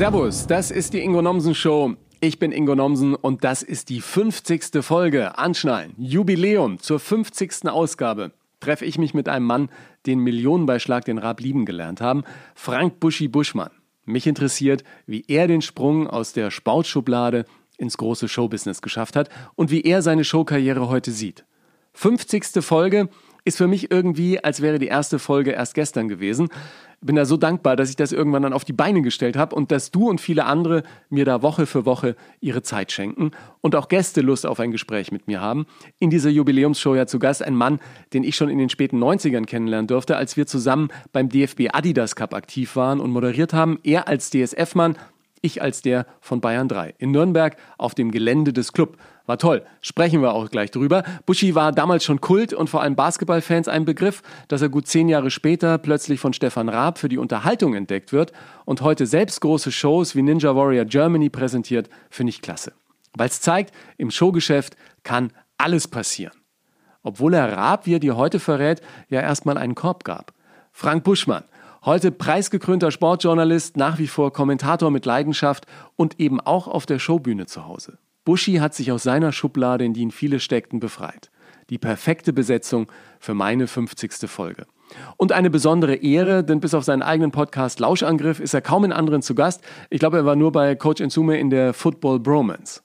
Servus, das ist die Ingo Nomsen Show. Ich bin Ingo Nomsen und das ist die 50. Folge. Anschnallen, Jubiläum zur 50. Ausgabe. Treffe ich mich mit einem Mann, den Millionenbeischlag den Raab lieben gelernt haben, Frank Buschi Buschmann. Mich interessiert, wie er den Sprung aus der Sportschublade ins große Showbusiness geschafft hat und wie er seine Showkarriere heute sieht. 50. Folge ist für mich irgendwie, als wäre die erste Folge erst gestern gewesen. Bin da so dankbar, dass ich das irgendwann dann auf die Beine gestellt habe und dass du und viele andere mir da Woche für Woche ihre Zeit schenken und auch Gäste Lust auf ein Gespräch mit mir haben. In dieser Jubiläumsshow ja zu Gast ein Mann, den ich schon in den späten 90ern kennenlernen durfte, als wir zusammen beim DFB Adidas Cup aktiv waren und moderiert haben. Er als DSF-Mann, ich als der von Bayern 3 in Nürnberg auf dem Gelände des Club. War toll, sprechen wir auch gleich drüber. Buschi war damals schon Kult und vor allem Basketballfans ein Begriff, dass er gut zehn Jahre später plötzlich von Stefan Raab für die Unterhaltung entdeckt wird und heute selbst große Shows wie Ninja Warrior Germany präsentiert, finde ich klasse. Weil es zeigt, im Showgeschäft kann alles passieren. Obwohl er Raab, wie er dir heute verrät, ja erstmal einen Korb gab. Frank Buschmann, Heute preisgekrönter Sportjournalist, nach wie vor Kommentator mit Leidenschaft und eben auch auf der Showbühne zu Hause. Buschi hat sich aus seiner Schublade, in die ihn viele steckten, befreit. Die perfekte Besetzung für meine 50. Folge. Und eine besondere Ehre, denn bis auf seinen eigenen Podcast Lauschangriff ist er kaum in anderen zu Gast. Ich glaube, er war nur bei Coach Ensume in der Football Bromance.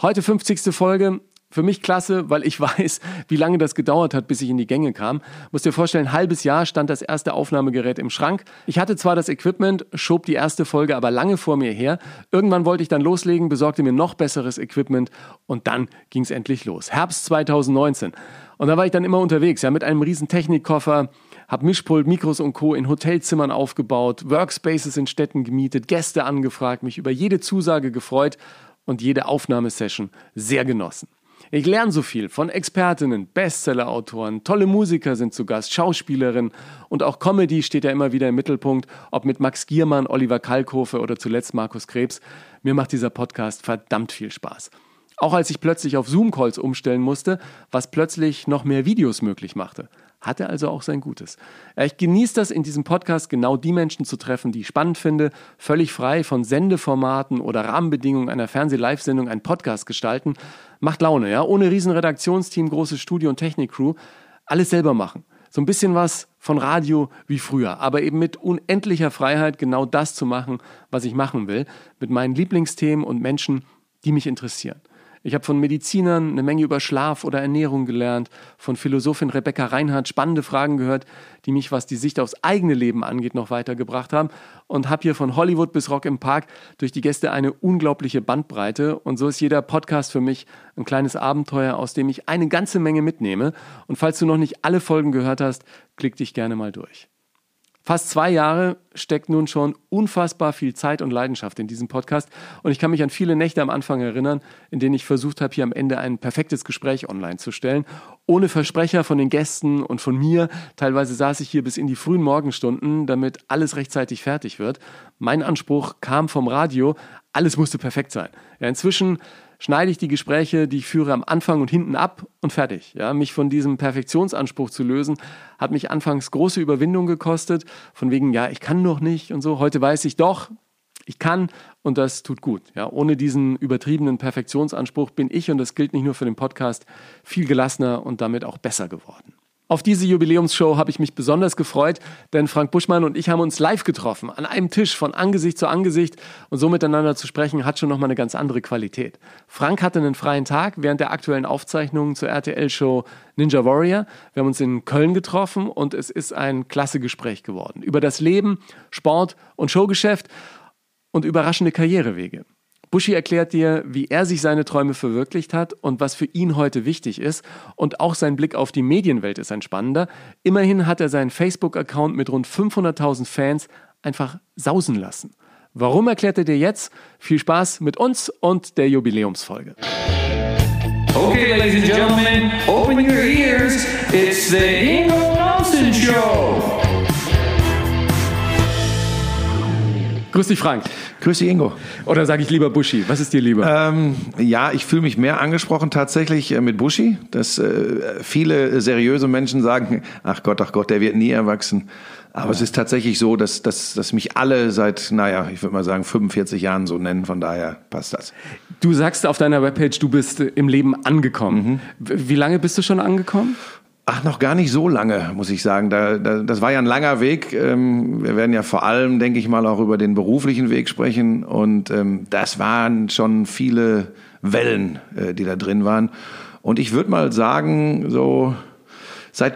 Heute 50. Folge für mich klasse, weil ich weiß, wie lange das gedauert hat, bis ich in die Gänge kam. Muss dir vorstellen, ein halbes Jahr stand das erste Aufnahmegerät im Schrank. Ich hatte zwar das Equipment, schob die erste Folge aber lange vor mir her. Irgendwann wollte ich dann loslegen, besorgte mir noch besseres Equipment und dann ging es endlich los. Herbst 2019. Und da war ich dann immer unterwegs, ja, mit einem riesen Technikkoffer, hab Mischpult, Mikros und Co. in Hotelzimmern aufgebaut, Workspaces in Städten gemietet, Gäste angefragt, mich über jede Zusage gefreut und jede Aufnahmesession sehr genossen. Ich lerne so viel von Expertinnen, Bestsellerautoren, tolle Musiker sind zu Gast, Schauspielerinnen und auch Comedy steht ja immer wieder im Mittelpunkt, ob mit Max Giermann, Oliver Kalkofe oder zuletzt Markus Krebs. Mir macht dieser Podcast verdammt viel Spaß. Auch als ich plötzlich auf Zoom-Calls umstellen musste, was plötzlich noch mehr Videos möglich machte. Hatte also auch sein Gutes. Ich genieße das in diesem Podcast genau die Menschen zu treffen, die ich spannend finde, völlig frei von Sendeformaten oder Rahmenbedingungen einer Fernseh-Live-Sendung einen Podcast gestalten. Macht Laune, ja, ohne riesen Redaktionsteam, großes Studio und Technikcrew. Alles selber machen. So ein bisschen was von Radio wie früher, aber eben mit unendlicher Freiheit genau das zu machen, was ich machen will, mit meinen Lieblingsthemen und Menschen, die mich interessieren. Ich habe von Medizinern eine Menge über Schlaf oder Ernährung gelernt, von Philosophin Rebecca Reinhardt spannende Fragen gehört, die mich, was die Sicht aufs eigene Leben angeht, noch weitergebracht haben. Und habe hier von Hollywood bis Rock im Park durch die Gäste eine unglaubliche Bandbreite. Und so ist jeder Podcast für mich ein kleines Abenteuer, aus dem ich eine ganze Menge mitnehme. Und falls du noch nicht alle Folgen gehört hast, klick dich gerne mal durch. Fast zwei Jahre steckt nun schon unfassbar viel Zeit und Leidenschaft in diesem Podcast. Und ich kann mich an viele Nächte am Anfang erinnern, in denen ich versucht habe, hier am Ende ein perfektes Gespräch online zu stellen. Ohne Versprecher von den Gästen und von mir. Teilweise saß ich hier bis in die frühen Morgenstunden, damit alles rechtzeitig fertig wird. Mein Anspruch kam vom Radio. Alles musste perfekt sein. Ja, inzwischen schneide ich die Gespräche, die ich führe, am Anfang und hinten ab und fertig. Ja, mich von diesem Perfektionsanspruch zu lösen, hat mich anfangs große Überwindung gekostet, von wegen, ja, ich kann noch nicht und so. Heute weiß ich doch, ich kann und das tut gut. Ja, ohne diesen übertriebenen Perfektionsanspruch bin ich, und das gilt nicht nur für den Podcast, viel gelassener und damit auch besser geworden. Auf diese Jubiläumsshow habe ich mich besonders gefreut, denn Frank Buschmann und ich haben uns live getroffen, an einem Tisch von Angesicht zu Angesicht und so miteinander zu sprechen hat schon nochmal eine ganz andere Qualität. Frank hatte einen freien Tag während der aktuellen Aufzeichnungen zur RTL-Show Ninja Warrior. Wir haben uns in Köln getroffen und es ist ein klasse Gespräch geworden über das Leben, Sport und Showgeschäft und überraschende Karrierewege. Buschi erklärt dir, wie er sich seine Träume verwirklicht hat und was für ihn heute wichtig ist. Und auch sein Blick auf die Medienwelt ist ein spannender. Immerhin hat er seinen Facebook-Account mit rund 500.000 Fans einfach sausen lassen. Warum erklärt er dir jetzt? Viel Spaß mit uns und der Jubiläumsfolge. Okay, ladies and gentlemen, open your ears. It's the Ingo Nelson Show. Grüß dich, Frank. Grüß dich, Ingo. Oder sage ich lieber Buschi? Was ist dir lieber? Ähm, ja, ich fühle mich mehr angesprochen tatsächlich äh, mit Buschi, dass äh, viele seriöse Menschen sagen, ach Gott, ach Gott, der wird nie erwachsen. Aber es ist tatsächlich so, dass, dass, dass mich alle seit, naja, ich würde mal sagen, 45 Jahren so nennen. Von daher passt das. Du sagst auf deiner Webpage, du bist im Leben angekommen. W- Wie lange bist du schon angekommen? Ach, noch gar nicht so lange, muss ich sagen. Da, da, das war ja ein langer Weg. Ähm, wir werden ja vor allem, denke ich mal, auch über den beruflichen Weg sprechen. Und ähm, das waren schon viele Wellen, äh, die da drin waren. Und ich würde mal sagen, so seit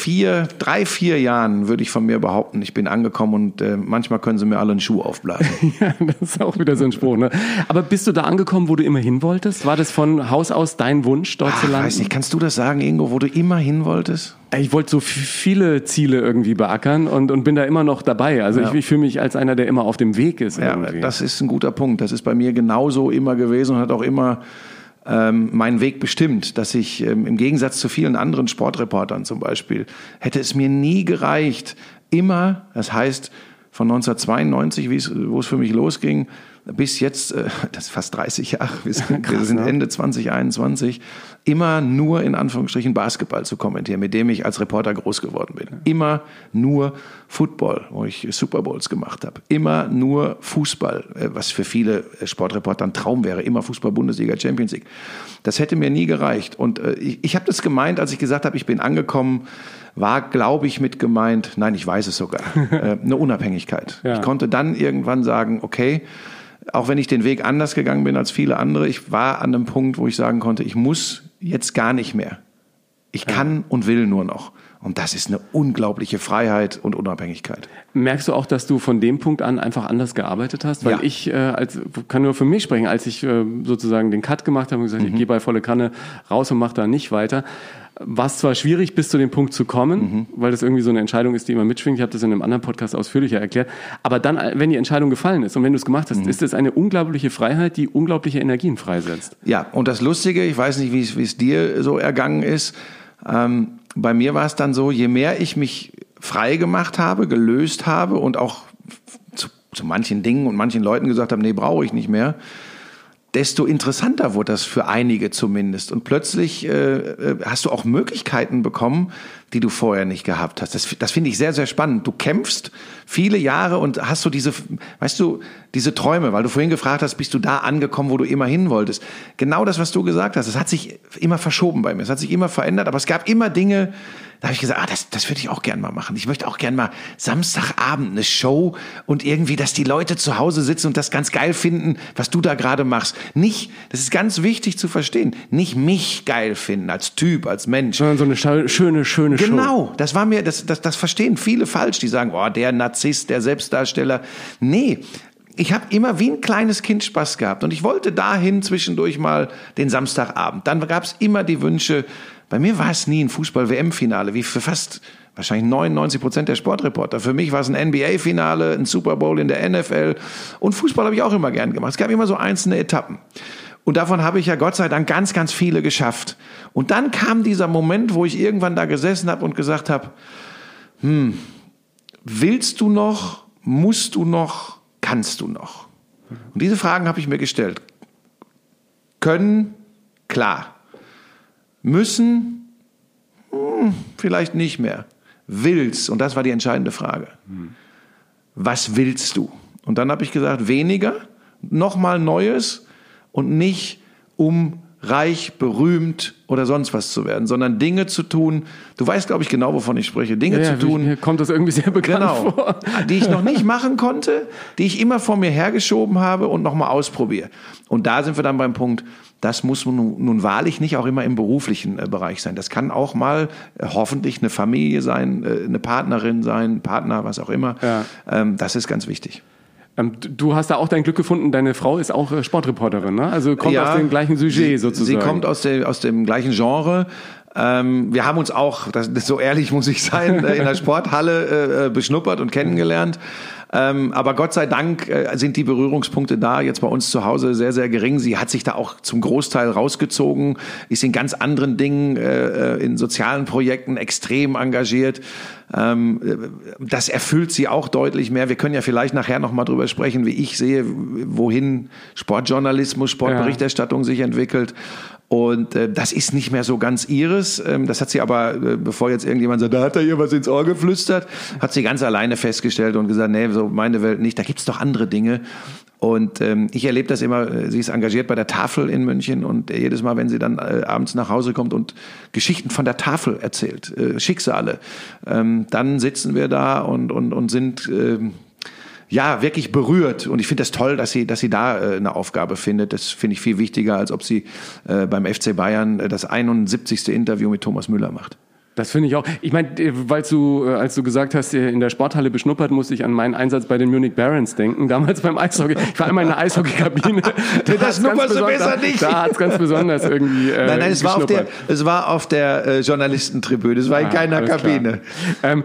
vier, drei, vier Jahren würde ich von mir behaupten, ich bin angekommen und äh, manchmal können sie mir alle einen Schuh aufblasen. Ja, das ist auch wieder so ein Spruch. Ne? Aber bist du da angekommen, wo du immer hin wolltest? War das von Haus aus dein Wunsch, dort zu Ach, landen? weiß nicht, kannst du das sagen, Ingo, wo du immer hin wolltest? Ich wollte so viele Ziele irgendwie beackern und, und bin da immer noch dabei. Also ich, ich fühle mich als einer, der immer auf dem Weg ist. Ja, irgendwie. das ist ein guter Punkt. Das ist bei mir genauso immer gewesen und hat auch immer ähm, meinen Weg bestimmt, dass ich ähm, im Gegensatz zu vielen anderen Sportreportern zum Beispiel, hätte es mir nie gereicht, immer, das heißt von 1992, wie es- wo es für mich losging, bis jetzt, äh, das ist fast 30 Jahre, wir sind, wir sind ne? Ende 2021, immer nur in Anführungsstrichen Basketball zu kommentieren, mit dem ich als Reporter groß geworden bin. Immer nur Football, wo ich Super Bowls gemacht habe. Immer nur Fußball, äh, was für viele Sportreporter ein Traum wäre. Immer Fußball, Bundesliga, Champions League. Das hätte mir nie gereicht. Und äh, ich, ich habe das gemeint, als ich gesagt habe, ich bin angekommen, war, glaube ich, mit gemeint, nein, ich weiß es sogar, äh, eine Unabhängigkeit. Ja. Ich konnte dann irgendwann sagen, okay, auch wenn ich den Weg anders gegangen bin als viele andere, ich war an einem Punkt, wo ich sagen konnte, ich muss jetzt gar nicht mehr. Ich kann und will nur noch. Und das ist eine unglaubliche Freiheit und Unabhängigkeit. Merkst du auch, dass du von dem Punkt an einfach anders gearbeitet hast? Weil Ja. ich äh, als, kann nur für mich sprechen, als ich äh, sozusagen den Cut gemacht habe und gesagt, Mhm. ich gehe bei volle Kanne raus und mache da nicht weiter, war es zwar schwierig, bis zu dem Punkt zu kommen, Mhm. weil das irgendwie so eine Entscheidung ist, die immer mitschwingt. Ich habe das in einem anderen Podcast ausführlicher erklärt. Aber dann, äh, wenn die Entscheidung gefallen ist und wenn du es gemacht Mhm. hast, ist es eine unglaubliche Freiheit, die unglaubliche Energien freisetzt. Ja, und das Lustige, ich weiß nicht, wie es, wie es dir so ergangen ist, ähm, bei mir war es dann so, je mehr ich mich frei gemacht habe, gelöst habe und auch zu, zu manchen Dingen und manchen Leuten gesagt habe, nee, brauche ich nicht mehr, desto interessanter wurde das für einige zumindest. Und plötzlich äh, äh, hast du auch Möglichkeiten bekommen, die du vorher nicht gehabt hast. Das, das finde ich sehr, sehr spannend. Du kämpfst viele Jahre und hast so diese, weißt du, diese Träume, weil du vorhin gefragt hast, bist du da angekommen, wo du immer hin wolltest. Genau das, was du gesagt hast, es hat sich immer verschoben bei mir, es hat sich immer verändert, aber es gab immer Dinge, da habe ich gesagt, ah, das, das würde ich auch gern mal machen. Ich möchte auch gern mal Samstagabend eine Show und irgendwie, dass die Leute zu Hause sitzen und das ganz geil finden, was du da gerade machst. Nicht, das ist ganz wichtig zu verstehen, nicht mich geil finden als Typ, als Mensch. Sondern so eine scha- schöne, schöne Show. Genau, das war mir, das, das, das verstehen viele falsch, die sagen, oh, der Narzisst, der Selbstdarsteller. Nee, ich habe immer wie ein kleines Kind Spaß gehabt und ich wollte dahin zwischendurch mal den Samstagabend. Dann gab es immer die Wünsche, bei mir war es nie ein Fußball-WM-Finale, wie für fast wahrscheinlich 99 Prozent der Sportreporter. Für mich war es ein NBA-Finale, ein Super Bowl in der NFL und Fußball habe ich auch immer gern gemacht. Es gab immer so einzelne Etappen. Und davon habe ich ja Gott sei Dank ganz, ganz viele geschafft. Und dann kam dieser Moment, wo ich irgendwann da gesessen habe und gesagt habe, hm, willst du noch, musst du noch, kannst du noch? Und diese Fragen habe ich mir gestellt. Können, klar. Müssen, hm, vielleicht nicht mehr. Willst, und das war die entscheidende Frage. Was willst du? Und dann habe ich gesagt, weniger, nochmal Neues und nicht um reich, berühmt oder sonst was zu werden, sondern Dinge zu tun. Du weißt, glaube ich, genau, wovon ich spreche. Dinge Ja, zu wie- tun, Mir kommt das irgendwie sehr bekannt Genau. vor. Die ich noch nicht machen konnte, die ich immer vor mir hergeschoben habe und nochmal ausprobiere. Und da sind wir dann beim Punkt, das muss nun, nun wahrlich nicht auch immer im beruflichen äh, Bereich sein. Das kann auch mal äh, hoffentlich eine Familie sein, äh, eine Partnerin sein, Partner, was auch immer. Ja. Ähm, das ist ganz wichtig. Ähm, Du hast da auch dein Glück gefunden. Deine Frau ist auch äh, Sportreporterin, ne? Also kommt aus dem gleichen Sujet sie, sozusagen. Sie kommt aus, der, aus dem gleichen Genre. Ähm, wir haben uns auch, das, so ehrlich muss ich sein, äh, in der Sporthalle äh, beschnuppert und kennengelernt. Ähm, aber Gott sei Dank äh, sind die Berührungspunkte da jetzt bei uns zu Hause sehr, sehr gering. Sie hat sich da auch zum Großteil rausgezogen, ist in ganz anderen Dingen, äh, in sozialen Projekten extrem engagiert. Ähm, das erfüllt sie auch deutlich mehr. Wir können ja vielleicht nachher noch mal drüber sprechen, wie ich sehe, wohin Sportjournalismus, Sportberichterstattung sich entwickelt. Und äh, das ist nicht mehr so ganz ihres. Ähm, das hat sie aber, äh, bevor jetzt irgendjemand sagt, da hat er ihr was ins Ohr geflüstert, hat sie ganz alleine festgestellt und gesagt, nee, so meine Welt nicht, da gibt's doch andere Dinge. Und ähm, ich erlebe das immer, äh, sie ist engagiert bei der Tafel in München und jedes Mal, wenn sie dann äh, abends nach Hause kommt und Geschichten von der Tafel erzählt, äh, Schicksale, ähm, dann sitzen wir da und, und, und sind... Äh, ja, wirklich berührt. Und ich finde das toll, dass sie, dass sie da äh, eine Aufgabe findet. Das finde ich viel wichtiger, als ob sie äh, beim FC Bayern äh, das 71. Interview mit Thomas Müller macht. Das finde ich auch. Ich meine, äh, weil du, äh, als du gesagt hast, in der Sporthalle beschnuppert, musste ich an meinen Einsatz bei den Munich Barons denken. Damals beim Eishockey. Ich war einmal in der Eishockeykabine. das schnupperst du besser nicht. Da hat es ganz besonders irgendwie. Äh, nein, nein, es war auf der, es war auf der äh, Journalistentribüne. Es war in ah, keiner Kabine. Ähm,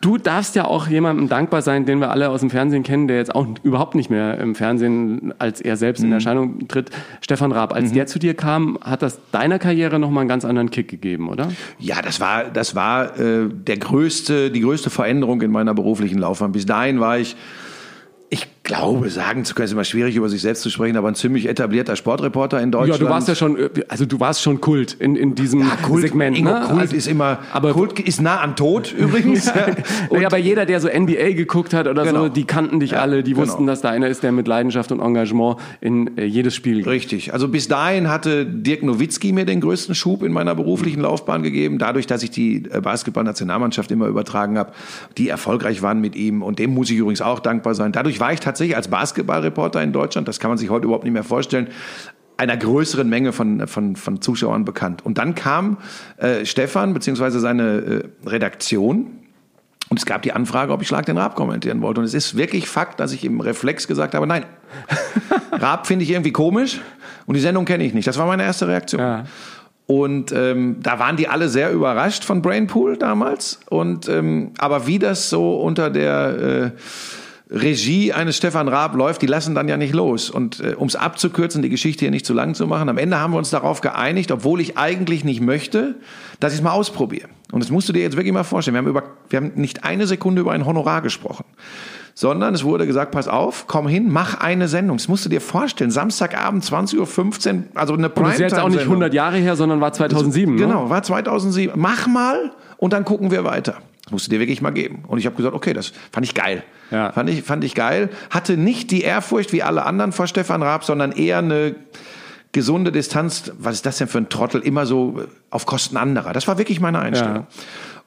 du darfst ja auch jemandem dankbar sein, den wir alle aus dem Fernsehen kennen, der jetzt auch überhaupt nicht mehr im Fernsehen als er selbst mhm. in Erscheinung tritt. Stefan Raab, als mhm. der zu dir kam, hat das deiner Karriere nochmal einen ganz anderen Kick gegeben, oder? Ja, das war, das war äh, der größte, die größte Veränderung in meiner beruflichen Laufbahn. Bis dahin war ich ich glaube, sagen zu können, ist immer schwierig, über sich selbst zu sprechen, aber ein ziemlich etablierter Sportreporter in Deutschland. Ja, du warst ja schon, also du warst schon Kult in, in diesem ja, Kult, Segment. Ingo, ne? Kult also, ist immer, aber Kult ist nah am Tod übrigens. ja, naja, aber jeder, der so NBA geguckt hat oder genau. so, die kannten dich ja, alle, die genau. wussten, dass da einer ist, der mit Leidenschaft und Engagement in äh, jedes Spiel geht. Richtig. Also bis dahin hatte Dirk Nowitzki mir den größten Schub in meiner beruflichen Laufbahn gegeben, dadurch, dass ich die äh, Basketballnationalmannschaft immer übertragen habe, die erfolgreich waren mit ihm und dem muss ich übrigens auch dankbar sein. Dadurch war ich tatsächlich als Basketballreporter in Deutschland, das kann man sich heute überhaupt nicht mehr vorstellen, einer größeren Menge von, von, von Zuschauern bekannt. Und dann kam äh, Stefan beziehungsweise seine äh, Redaktion und es gab die Anfrage, ob ich Schlag den Raab kommentieren wollte. Und es ist wirklich Fakt, dass ich im Reflex gesagt habe, nein, Raab finde ich irgendwie komisch und die Sendung kenne ich nicht. Das war meine erste Reaktion. Ja. Und ähm, da waren die alle sehr überrascht von Brainpool damals. Und ähm, aber wie das so unter der äh, Regie eines Stefan Raab läuft, die lassen dann ja nicht los. Und äh, um es abzukürzen, die Geschichte hier nicht zu lang zu machen, am Ende haben wir uns darauf geeinigt, obwohl ich eigentlich nicht möchte, dass ich es mal ausprobiere. Und das musst du dir jetzt wirklich mal vorstellen. Wir haben, über, wir haben nicht eine Sekunde über ein Honorar gesprochen sondern es wurde gesagt, pass auf, komm hin, mach eine Sendung. Das musst du dir vorstellen. Samstagabend 20.15 Uhr, also eine Primetime. Das ist jetzt auch nicht 100 Jahre her, sondern war 2007. Also, genau, war 2007. Mach mal und dann gucken wir weiter. Das musst du dir wirklich mal geben. Und ich habe gesagt, okay, das fand ich geil. Ja. Fand, ich, fand ich geil. Hatte nicht die Ehrfurcht wie alle anderen vor Stefan Raab, sondern eher eine gesunde Distanz. Was ist das denn für ein Trottel? Immer so auf Kosten anderer. Das war wirklich meine Einstellung. Ja.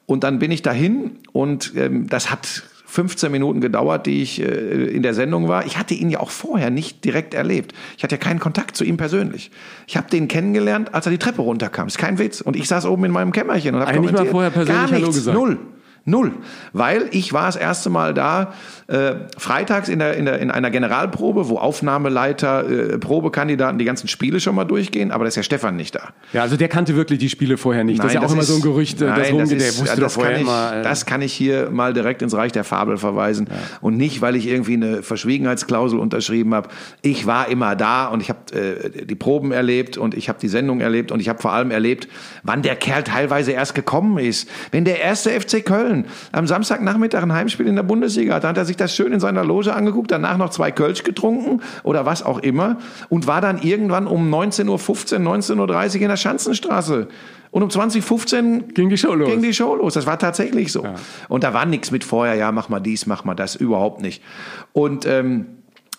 Und dann bin ich dahin und ähm, das hat 15 Minuten gedauert, die ich äh, in der Sendung war. Ich hatte ihn ja auch vorher nicht direkt erlebt. Ich hatte ja keinen Kontakt zu ihm persönlich. Ich habe den kennengelernt, als er die Treppe runterkam. Ist kein Witz. Und ich saß oben in meinem Kämmerchen und habe Eigentlich mal vorher persönlich Gar nichts, null. Null. Weil ich war das erste Mal da, äh, freitags in, der, in, der, in einer Generalprobe, wo Aufnahmeleiter, äh, Probekandidaten die ganzen Spiele schon mal durchgehen, aber da ist ja Stefan nicht da. Ja, also der kannte wirklich die Spiele vorher nicht. Nein, das ist ja auch immer so ein Gerücht, nein, das rumgeht, der wusste das vorher kann ich, immer. Äh das kann ich hier mal direkt ins Reich der Fabel verweisen. Ja. Und nicht, weil ich irgendwie eine Verschwiegenheitsklausel unterschrieben habe. Ich war immer da und ich habe äh, die Proben erlebt und ich habe die Sendung erlebt und ich habe vor allem erlebt, wann der Kerl teilweise erst gekommen ist. Wenn der erste FC Köln Köln am Samstagnachmittag ein Heimspiel in der Bundesliga Da hat er sich das schön in seiner Loge angeguckt, danach noch zwei Kölsch getrunken oder was auch immer und war dann irgendwann um 19.15 Uhr, 19.30 Uhr in der Schanzenstraße. Und um 2015 ging die Show los. Ging die Show los. Das war tatsächlich so. Ja. Und da war nichts mit vorher, ja, mach mal dies, mach mal das, überhaupt nicht. Und ähm,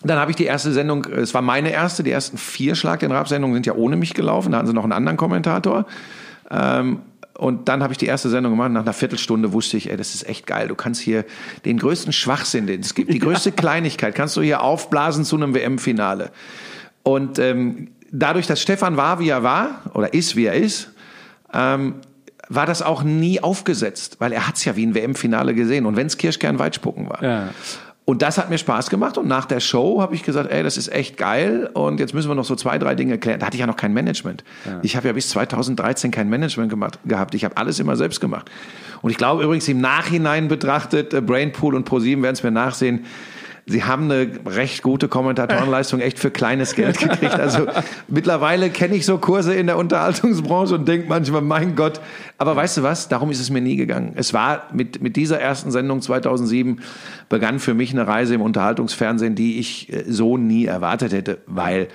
dann habe ich die erste Sendung, es war meine erste, die ersten vier Schlag den Rab-Sendungen sind ja ohne mich gelaufen, da hatten sie noch einen anderen Kommentator. Ähm, und dann habe ich die erste Sendung gemacht. Nach einer Viertelstunde wusste ich, ey, das ist echt geil. Du kannst hier den größten Schwachsinn, den es gibt, die größte ja. Kleinigkeit, kannst du hier aufblasen zu einem WM-Finale. Und ähm, dadurch, dass Stefan war, wie er war, oder ist, wie er ist, ähm, war das auch nie aufgesetzt, weil er hat's ja wie ein WM-Finale gesehen. Und wenn's Kirschkern Weitspucken war. Ja. Und das hat mir Spaß gemacht. Und nach der Show habe ich gesagt, ey, das ist echt geil. Und jetzt müssen wir noch so zwei, drei Dinge klären. Da hatte ich ja noch kein Management. Ja. Ich habe ja bis 2013 kein Management gemacht, gehabt. Ich habe alles immer selbst gemacht. Und ich glaube übrigens im Nachhinein betrachtet, äh, Brainpool und ProSieben werden es mir nachsehen, Sie haben eine recht gute Kommentatorenleistung echt für kleines Geld gekriegt. Also mittlerweile kenne ich so Kurse in der Unterhaltungsbranche und denke manchmal, mein Gott. Aber weißt du was? Darum ist es mir nie gegangen. Es war mit, mit dieser ersten Sendung 2007 begann für mich eine Reise im Unterhaltungsfernsehen, die ich äh, so nie erwartet hätte, weil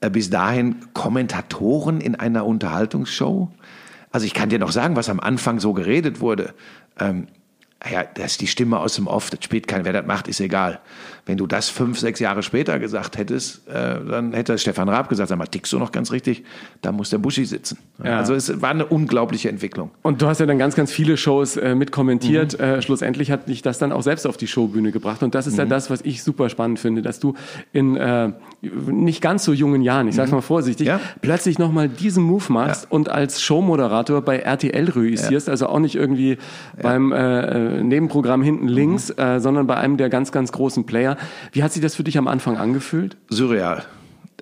äh, bis dahin Kommentatoren in einer Unterhaltungsshow. Also ich kann dir noch sagen, was am Anfang so geredet wurde. Ähm, ja, das ist die Stimme aus dem Off, das spielt kein, wer das macht, ist egal. Wenn du das fünf, sechs Jahre später gesagt hättest, äh, dann hätte Stefan Raab gesagt, sag mal, tickst du noch ganz richtig, da muss der Buschi sitzen. Ja. Also es war eine unglaubliche Entwicklung. Und du hast ja dann ganz, ganz viele Shows äh, mitkommentiert. Mhm. Äh, schlussendlich hat dich das dann auch selbst auf die Showbühne gebracht. Und das ist mhm. ja das, was ich super spannend finde, dass du in äh, nicht ganz so jungen Jahren, ich sag's mhm. mal vorsichtig, ja. plötzlich nochmal diesen Move machst ja. und als Showmoderator bei RTL reüssierst, ja. also auch nicht irgendwie beim äh, Nebenprogramm hinten links, mhm. äh, sondern bei einem der ganz, ganz großen Player. Wie hat sich das für dich am Anfang angefühlt? Surreal.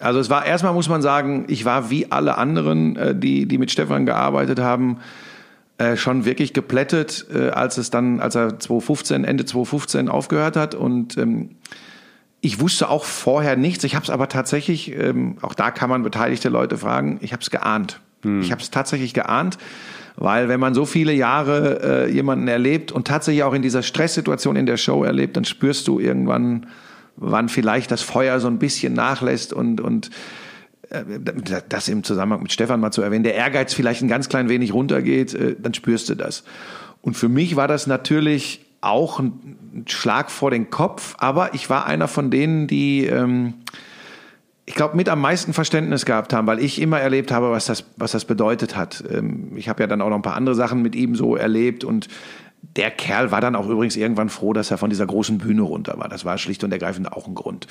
Also es war erstmal muss man sagen, ich war wie alle anderen, äh, die die mit Stefan gearbeitet haben, äh, schon wirklich geplättet, äh, als es dann, als er 2015 Ende 2015 aufgehört hat und ähm, ich wusste auch vorher nichts. Ich habe es aber tatsächlich, ähm, auch da kann man beteiligte Leute fragen. Ich habe es geahnt. Hm. Ich habe es tatsächlich geahnt. Weil wenn man so viele Jahre äh, jemanden erlebt und tatsächlich auch in dieser Stresssituation in der Show erlebt, dann spürst du irgendwann, wann vielleicht das Feuer so ein bisschen nachlässt und, und äh, das im Zusammenhang mit Stefan mal zu erwähnen, der Ehrgeiz vielleicht ein ganz klein wenig runtergeht, äh, dann spürst du das. Und für mich war das natürlich auch ein Schlag vor den Kopf, aber ich war einer von denen, die ähm, ich glaube, mit am meisten Verständnis gehabt haben, weil ich immer erlebt habe, was das, was das bedeutet hat. Ähm, ich habe ja dann auch noch ein paar andere Sachen mit ihm so erlebt und der Kerl war dann auch übrigens irgendwann froh, dass er von dieser großen Bühne runter war. Das war schlicht und ergreifend auch ein Grund.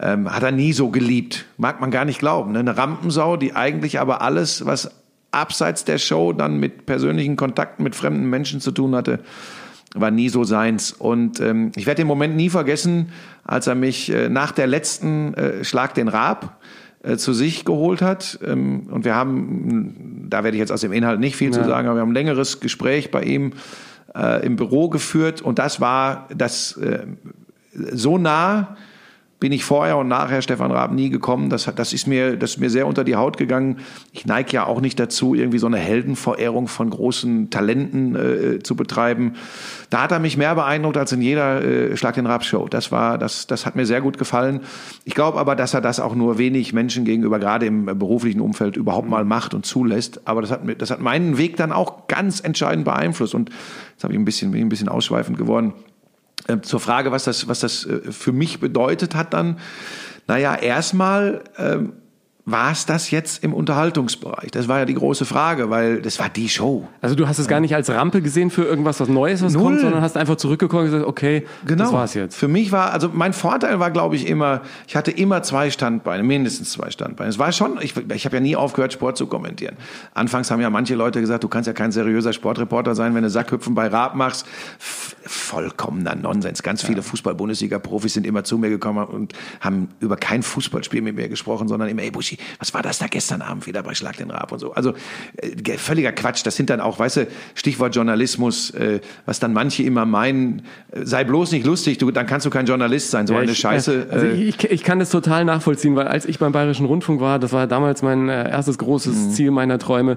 Ähm, hat er nie so geliebt. Mag man gar nicht glauben. Ne? Eine Rampensau, die eigentlich aber alles, was abseits der Show dann mit persönlichen Kontakten mit fremden Menschen zu tun hatte, war nie so seins. Und ähm, ich werde den Moment nie vergessen, als er mich äh, nach der letzten äh, Schlag den Raab äh, zu sich geholt hat. Ähm, und wir haben, da werde ich jetzt aus dem Inhalt nicht viel ja. zu sagen, aber wir haben ein längeres Gespräch bei ihm äh, im Büro geführt. Und das war das äh, so nah, bin ich vorher und nachher Stefan Raab nie gekommen. Das, das, ist mir, das ist mir sehr unter die Haut gegangen. Ich neige ja auch nicht dazu, irgendwie so eine Heldenverehrung von großen Talenten äh, zu betreiben. Da hat er mich mehr beeindruckt als in jeder äh, Schlag den Raab Show. Das war, das, das hat mir sehr gut gefallen. Ich glaube aber, dass er das auch nur wenig Menschen gegenüber, gerade im beruflichen Umfeld, überhaupt mal macht und zulässt. Aber das hat, das hat meinen Weg dann auch ganz entscheidend beeinflusst. Und jetzt habe ich ein bisschen, bin ich ein bisschen ausschweifend geworden. Äh, zur Frage, was das, was das äh, für mich bedeutet hat dann. Naja, erstmal ähm, war es das jetzt im Unterhaltungsbereich? Das war ja die große Frage, weil das war die Show. Also du hast es gar nicht als Rampe gesehen für irgendwas, was Neues, was Null. kommt, sondern hast einfach zurückgekommen und gesagt, okay, genau. das war's jetzt. Für mich war, also mein Vorteil war, glaube ich, immer, ich hatte immer zwei Standbeine, mindestens zwei Standbeine. Es war schon, ich, ich habe ja nie aufgehört, Sport zu kommentieren. Anfangs haben ja manche Leute gesagt, du kannst ja kein seriöser Sportreporter sein, wenn du Sackhüpfen bei Raab machst. vollkommener Nonsens. Ganz viele ja. Fußball-Bundesliga-Profis sind immer zu mir gekommen und haben über kein Fußballspiel mit mir gesprochen, sondern immer, ey Buschi, was war das da gestern Abend wieder bei Schlag den Raab und so. Also äh, völliger Quatsch. Das sind dann auch, weißt du, Stichwort Journalismus, äh, was dann manche immer meinen, äh, sei bloß nicht lustig, du, dann kannst du kein Journalist sein. So ja, eine ich, Scheiße. Also äh, ich, ich kann das total nachvollziehen, weil als ich beim Bayerischen Rundfunk war, das war damals mein äh, erstes großes mhm. Ziel meiner Träume,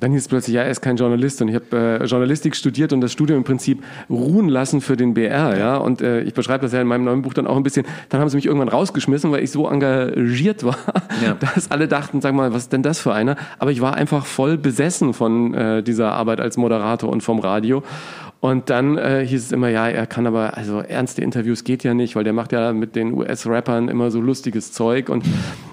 dann hieß es plötzlich, ja, er ist kein Journalist und ich habe äh, Journalistik studiert und das Studium im Prinzip ruhen lassen für den BR, ja. Und äh, ich beschreibe das ja in meinem neuen Buch dann auch ein bisschen. Dann haben sie mich irgendwann rausgeschmissen, weil ich so engagiert war, ja. dass alle dachten, sag mal, was ist denn das für einer? Aber ich war einfach voll besessen von äh, dieser Arbeit als Moderator und vom Radio. Und dann äh, hieß es immer, ja, er kann aber, also ernste Interviews geht ja nicht, weil der macht ja mit den US-Rappern immer so lustiges Zeug. Und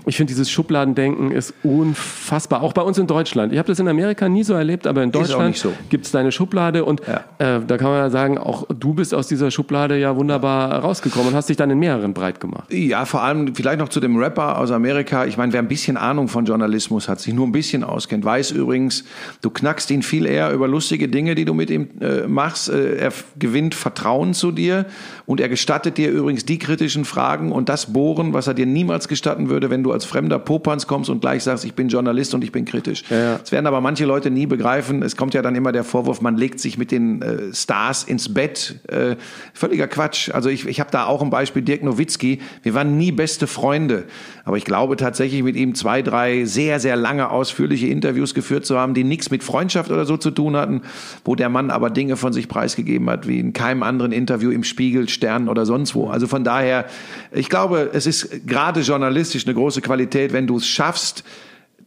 ich finde, dieses Schubladendenken ist unfassbar, auch bei uns in Deutschland. Ich habe das in Amerika nie so erlebt, aber in Deutschland so. gibt es deine Schublade und ja. äh, da kann man ja sagen, auch du bist aus dieser Schublade ja wunderbar rausgekommen und hast dich dann in mehreren breit gemacht. Ja, vor allem vielleicht noch zu dem Rapper aus Amerika. Ich meine, wer ein bisschen Ahnung von Journalismus hat, sich nur ein bisschen auskennt, weiß übrigens, du knackst ihn viel eher über lustige Dinge, die du mit ihm äh, machst machst. Äh, er gewinnt Vertrauen zu dir und er gestattet dir übrigens die kritischen Fragen und das Bohren, was er dir niemals gestatten würde, wenn du als fremder Popanz kommst und gleich sagst, ich bin Journalist und ich bin kritisch. Ja, ja. Das werden aber manche Leute nie begreifen. Es kommt ja dann immer der Vorwurf, man legt sich mit den äh, Stars ins Bett. Äh, völliger Quatsch. Also ich, ich habe da auch ein Beispiel, Dirk Nowitzki. Wir waren nie beste Freunde. Aber ich glaube tatsächlich mit ihm zwei, drei sehr, sehr lange, ausführliche Interviews geführt zu haben, die nichts mit Freundschaft oder so zu tun hatten, wo der Mann aber Dinge von sich preisgegeben hat, wie in keinem anderen Interview im Spiegel, Stern oder sonst wo. Also von daher, ich glaube, es ist gerade journalistisch eine große Qualität, wenn du es schaffst,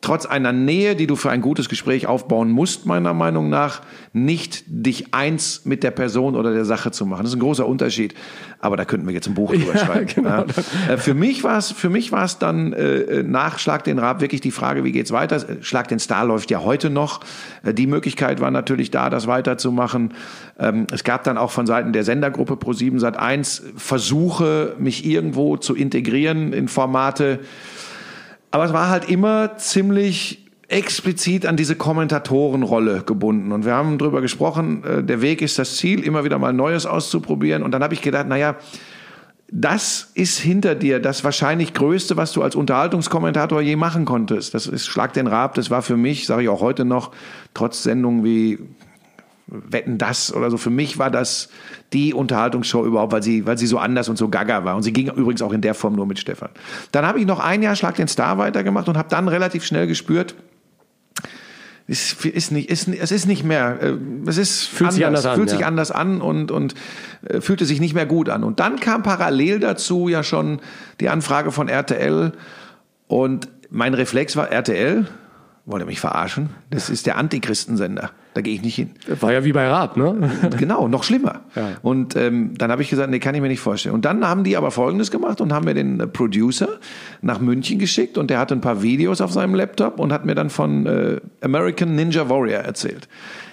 trotz einer Nähe, die du für ein gutes Gespräch aufbauen musst, meiner Meinung nach, nicht dich eins mit der Person oder der Sache zu machen. Das ist ein großer Unterschied. Aber da könnten wir jetzt ein Buch drüber Ja, schreiben. genau. Ja. Äh, Für mich war es, für mich war es dann äh, nach Schlag den Rab wirklich die Frage, wie geht's weiter? Schlag den Star läuft ja heute noch. Äh, Die Möglichkeit war natürlich da, das weiterzumachen. Ähm, Es gab dann auch von Seiten der Sendergruppe Pro7 Sat1 Versuche, mich irgendwo zu integrieren in Formate. Aber es war halt immer ziemlich explizit an diese Kommentatorenrolle gebunden. Und wir haben drüber gesprochen, äh, der Weg ist das Ziel, immer wieder mal Neues auszuprobieren. Und dann habe ich gedacht, naja, das ist hinter dir das wahrscheinlich Größte, was du als Unterhaltungskommentator je machen konntest. Das ist Schlag den Rab, das war für mich, sage ich auch heute noch, trotz Sendungen wie Wetten das oder so. Für mich war das die Unterhaltungsshow überhaupt, weil sie, weil sie so anders und so gaga war. Und sie ging übrigens auch in der Form nur mit Stefan. Dann habe ich noch ein Jahr Schlag den Star weitergemacht und habe dann relativ schnell gespürt, es ist nicht, ist, es ist nicht mehr, äh, es ist Fühlt sich anders an, fühlt ja. sich anders an und, und äh, fühlte sich nicht mehr gut an. Und dann kam parallel dazu ja schon die Anfrage von RTL und mein Reflex war RTL, wollt ihr mich verarschen? Das ist der Antichristensender. Da gehe ich nicht hin. War ja wie bei Raab, ne? Genau, noch schlimmer. Ja. Und ähm, dann habe ich gesagt, nee, kann ich mir nicht vorstellen. Und dann haben die aber Folgendes gemacht und haben mir den äh, Producer nach München geschickt und der hatte ein paar Videos auf seinem Laptop und hat mir dann von äh, American Ninja Warrior erzählt.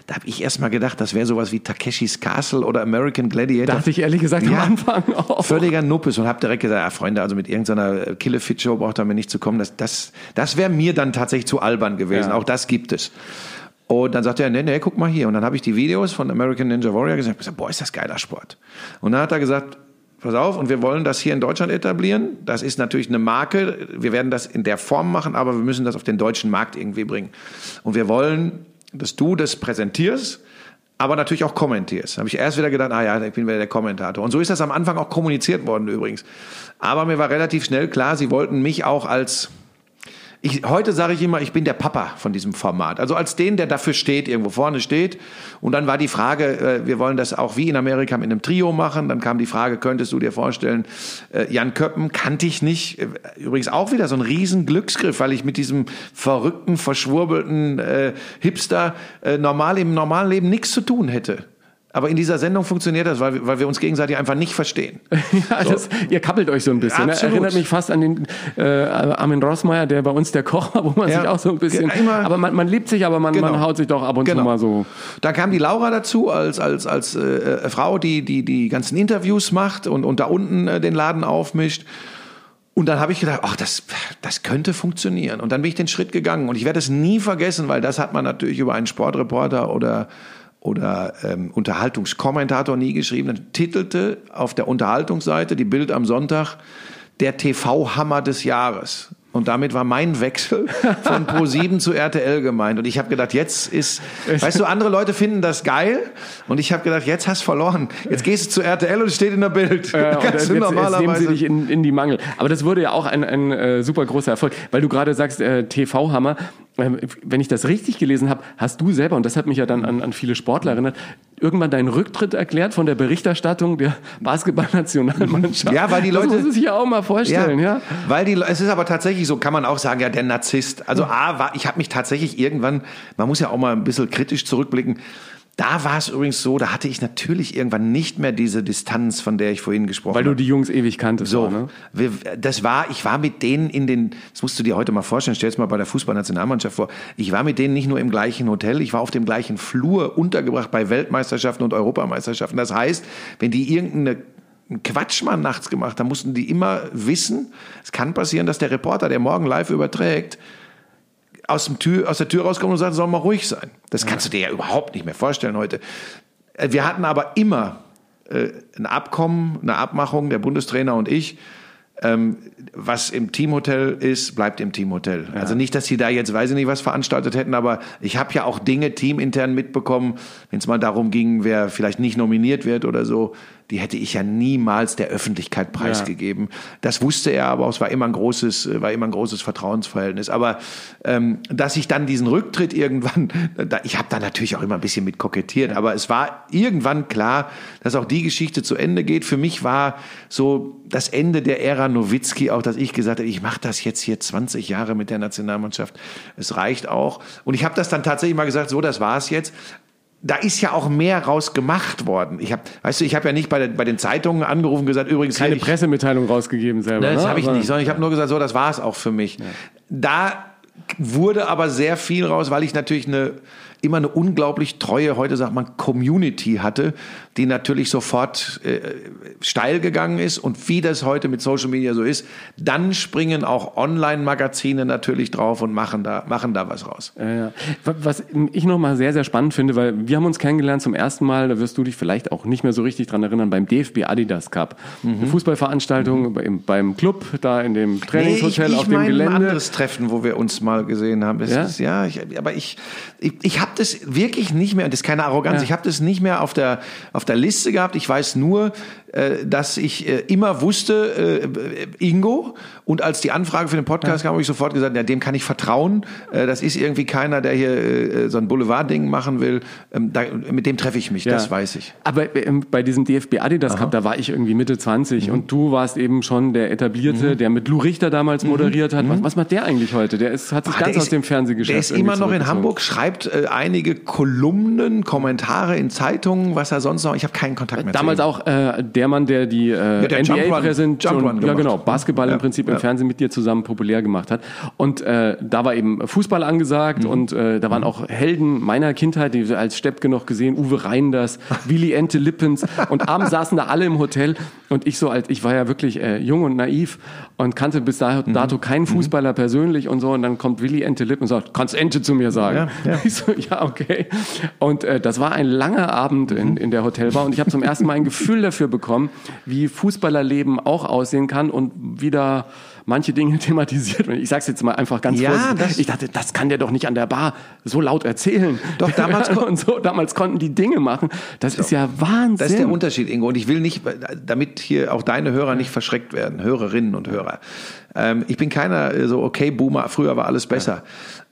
Da habe ich erst mal gedacht, das wäre sowas wie Takeshis Castle oder American Gladiator. Dachte ich ehrlich gesagt Ja. am Anfang auch. Völliger Nuppes und habe direkt gesagt, ja, Freunde, also mit irgendeiner äh, Kille-Fit-Show braucht er mir nicht zu kommen. Das, das, das wäre mir dann tatsächlich zu albern gewesen. Ja. Auch das gibt es. Und dann sagte er, nee, nee, guck mal hier. Und dann habe ich die Videos von American Ninja Warrior gesagt, ich gesagt, boah, ist das geiler Sport. Und dann hat er gesagt, pass auf, und wir wollen das hier in Deutschland etablieren. Das ist natürlich eine Marke. Wir werden das in der Form machen, aber wir müssen das auf den deutschen Markt irgendwie bringen. Und wir wollen, dass du das präsentierst, aber natürlich auch kommentierst. Habe ich erst wieder gedacht, ah ja, ich bin wieder der Kommentator. Und so ist das am Anfang auch kommuniziert worden übrigens. Aber mir war relativ schnell klar, sie wollten mich auch als ich, heute sage ich immer, ich bin der Papa von diesem Format. Also als den, der dafür steht, irgendwo vorne steht. Und dann war die Frage, äh, wir wollen das auch wie in Amerika mit einem Trio machen. Dann kam die Frage, könntest du dir vorstellen, äh, Jan Köppen kannte ich nicht. Äh, Übrigens auch wieder so ein riesen Glücksgriff, weil ich mit diesem verrückten, verschwurbelten äh, Hipster äh, normal im normalen Leben nichts zu tun hätte. Aber in dieser Sendung funktioniert das, weil, wir- weil wir uns gegenseitig einfach nicht verstehen. Ja, das, ihr kappelt euch so ein bisschen. Ne? Absolut. Erinnert mich fast an den äh, Armin Rossmeier, der bei uns der Koch war, wo man Ja. sich auch so ein bisschen. Immer- aber man, man liebt sich, aber man, Genau. man haut sich doch ab und Genau. zu mal so. Da kam die Laura dazu als als als äh, äh, Frau, die die die ganzen Interviews macht und und da unten äh, den Laden aufmischt. Und dann habe ich gedacht, ach, das, das könnte funktionieren. Und dann bin ich den Schritt gegangen. Und ich werde es nie vergessen, weil das hat man natürlich über einen Sportreporter oder, oder ähm, Unterhaltungskommentator nie geschrieben. Dann titelte auf der Unterhaltungsseite die Bild am Sonntag der TV-Hammer des Jahres. Und damit war mein Wechsel von Pro7 zu RTL gemeint. Und ich habe gedacht, jetzt ist, weißt du, andere Leute finden das geil. Und ich habe gedacht, jetzt hast du verloren. Jetzt gehst du zu RTL und es steht in der Bild. Ja, und Kannst jetzt, jetzt nehmen sie dich in, in die Mangel. Aber das wurde ja auch ein, ein äh, super großer Erfolg, weil du gerade sagst, äh, TV-Hammer. Ähm, wenn ich das richtig gelesen habe, hast du selber, und das hat mich ja dann an, an viele Sportler erinnert, irgendwann deinen Rücktritt erklärt von der Berichterstattung der Basketballnationalmannschaft. Ja, weil die Leute- Das muss man sich ja auch mal vorstellen, ja. Weil die, es ist aber tatsächlich so, kann man auch sagen, ja, der Narzisst. Also A, war, ich habe mich tatsächlich irgendwann, man muss ja auch mal ein bisschen kritisch zurückblicken, da war es übrigens so, da hatte ich natürlich irgendwann nicht mehr diese Distanz, von der ich vorhin gesprochen Weil habe. du die Jungs ewig kanntest. So, auch, ne? wir, das war, ich war mit denen in den, das musst du dir heute mal vorstellen, stell's mal bei der Fußballnationalmannschaft vor. Ich war mit denen nicht nur im gleichen Hotel, ich war auf dem gleichen Flur untergebracht bei Weltmeisterschaften und Europameisterschaften. Das heißt, wenn die irgendeine Quatsch mal nachts gemacht haben, mussten die immer wissen, es kann passieren, dass der Reporter, der morgen live überträgt, aus, dem Tür, aus der Tür rauskommt und sagt, soll mal ruhig sein. Das kannst du dir ja überhaupt nicht mehr vorstellen heute. Äh, Wir hatten aber immer äh, ein Abkommen, eine Abmachung, der Bundestrainer und ich, ähm, was im Teamhotel ist, bleibt im Teamhotel. Also nicht, dass sie da jetzt, weiß ich nicht, was veranstaltet hätten, aber ich habe ja auch Dinge teamintern mitbekommen, wenn es mal darum ging, wer vielleicht nicht nominiert wird oder so. Die hätte ich ja niemals der Öffentlichkeit preisgegeben. Das wusste er, aber es war immer ein großes, äh, war immer ein großes Vertrauensverhältnis. Aber ähm, dass ich dann diesen Rücktritt irgendwann, da, ich habe da natürlich auch immer ein bisschen mit kokettiert, aber es war irgendwann klar, dass auch die Geschichte zu Ende geht. Für mich war so das Ende der Ära Nowitzki auch, dass ich gesagt habe, ich mache das jetzt hier 20 Jahre mit der Nationalmannschaft. Es reicht auch. Und ich habe das dann tatsächlich mal gesagt, so, das war's jetzt da ist ja auch mehr raus gemacht worden. Ich habe, weißt du, ich habe ja nicht bei, den, bei den Zeitungen angerufen und gesagt, übrigens keine hier, Pressemitteilung rausgegeben selber. das ne? habe ich nicht, sondern ich habe nur gesagt, so, das war es auch für mich. Da wurde aber sehr viel raus, weil ich natürlich eine immer eine unglaublich treue, heute sagt man Community hatte, die natürlich sofort äh, steil gegangen ist und wie das heute mit Social Media so ist, dann springen auch Online-Magazine natürlich drauf und machen da machen da was raus. Wa- Was ich nochmal sehr, sehr spannend finde, weil wir haben uns kennengelernt zum ersten Mal, da wirst du dich vielleicht auch nicht mehr so richtig dran erinnern, beim DFB Adidas Cup. Mhm. Eine Fußballveranstaltung beim, beim Club, da in dem Trainingshotel ich auf dem meine ein Gelände. anderes Treffen, wo wir uns mal gesehen haben. Das Ja? Ist, ja, ich, aber ich, ich, ich habe das wirklich nicht mehr, und das ist keine Arroganz, Ja. ich habe das nicht mehr auf der, auf der Liste gehabt. Ich weiß nur, dass ich äh, immer wusste, äh, Ingo, und als die Anfrage für den Podcast kam, habe ich sofort gesagt, ja, dem kann ich vertrauen. Äh, das ist irgendwie keiner, der hier äh, so ein Boulevard-Ding machen will. Ähm, da, mit dem treffe ich mich, das Ja. weiß ich. Aber ähm, bei diesem DFB Adidas Cup, da war ich irgendwie Mitte Mhm. 20 und du warst eben schon der Etablierte, der mit Lou Richter damals moderiert hat. Was, was macht der eigentlich heute? Der ist, hat sich Ah, ganz aus ist- dem Fernsehgeschäft Der ist immer noch in. Hamburg, schreibt äh, einige Kolumnen, Kommentare in Zeitungen, was er sonst noch. Ich habe keinen Kontakt mehr Damals zu ihm. auch äh, der Mann, der die äh, der Run- NBA präsent Jump Run und, ja genau Basketball Ja, im Prinzip ja. im Fernsehen mit dir zusammen populär gemacht hat und äh, da war eben Fußball angesagt Mhm. und äh, da waren auch Helden meiner Kindheit, die wir als Steppke noch gesehen, Uwe Reinders, Willi Ente Lippens und abends saßen da alle im Hotel und ich so als ich war ja wirklich äh, jung und naiv und kannte bis Mhm. dato, dato keinen Fußballer persönlich und so und dann kommt Willi Ente Lippens und sagt, kannst Ente zu mir sagen. Ja, ja. Ich so, ja, okay. Und äh, das war ein langer Abend Mhm. in, in der Hotelbar und ich habe zum ersten Mal ein Gefühl dafür bekommen, wie Fußballerleben auch aussehen kann und wieder manche Dinge thematisiert werden. Ich sag's jetzt mal einfach ganz Ja, vorsichtig. das- Ich dachte, das kann der doch nicht an der Bar so laut erzählen. Doch, damals und so, damals konnten die Dinge machen. Das ist ja Wahnsinn. Das ist der Unterschied, Ingo. Und ich will nicht, damit hier auch deine Hörer nicht verschreckt werden, Hörerinnen und Hörer. Ähm, ich bin keiner äh, so, okay, Boomer, früher war alles besser.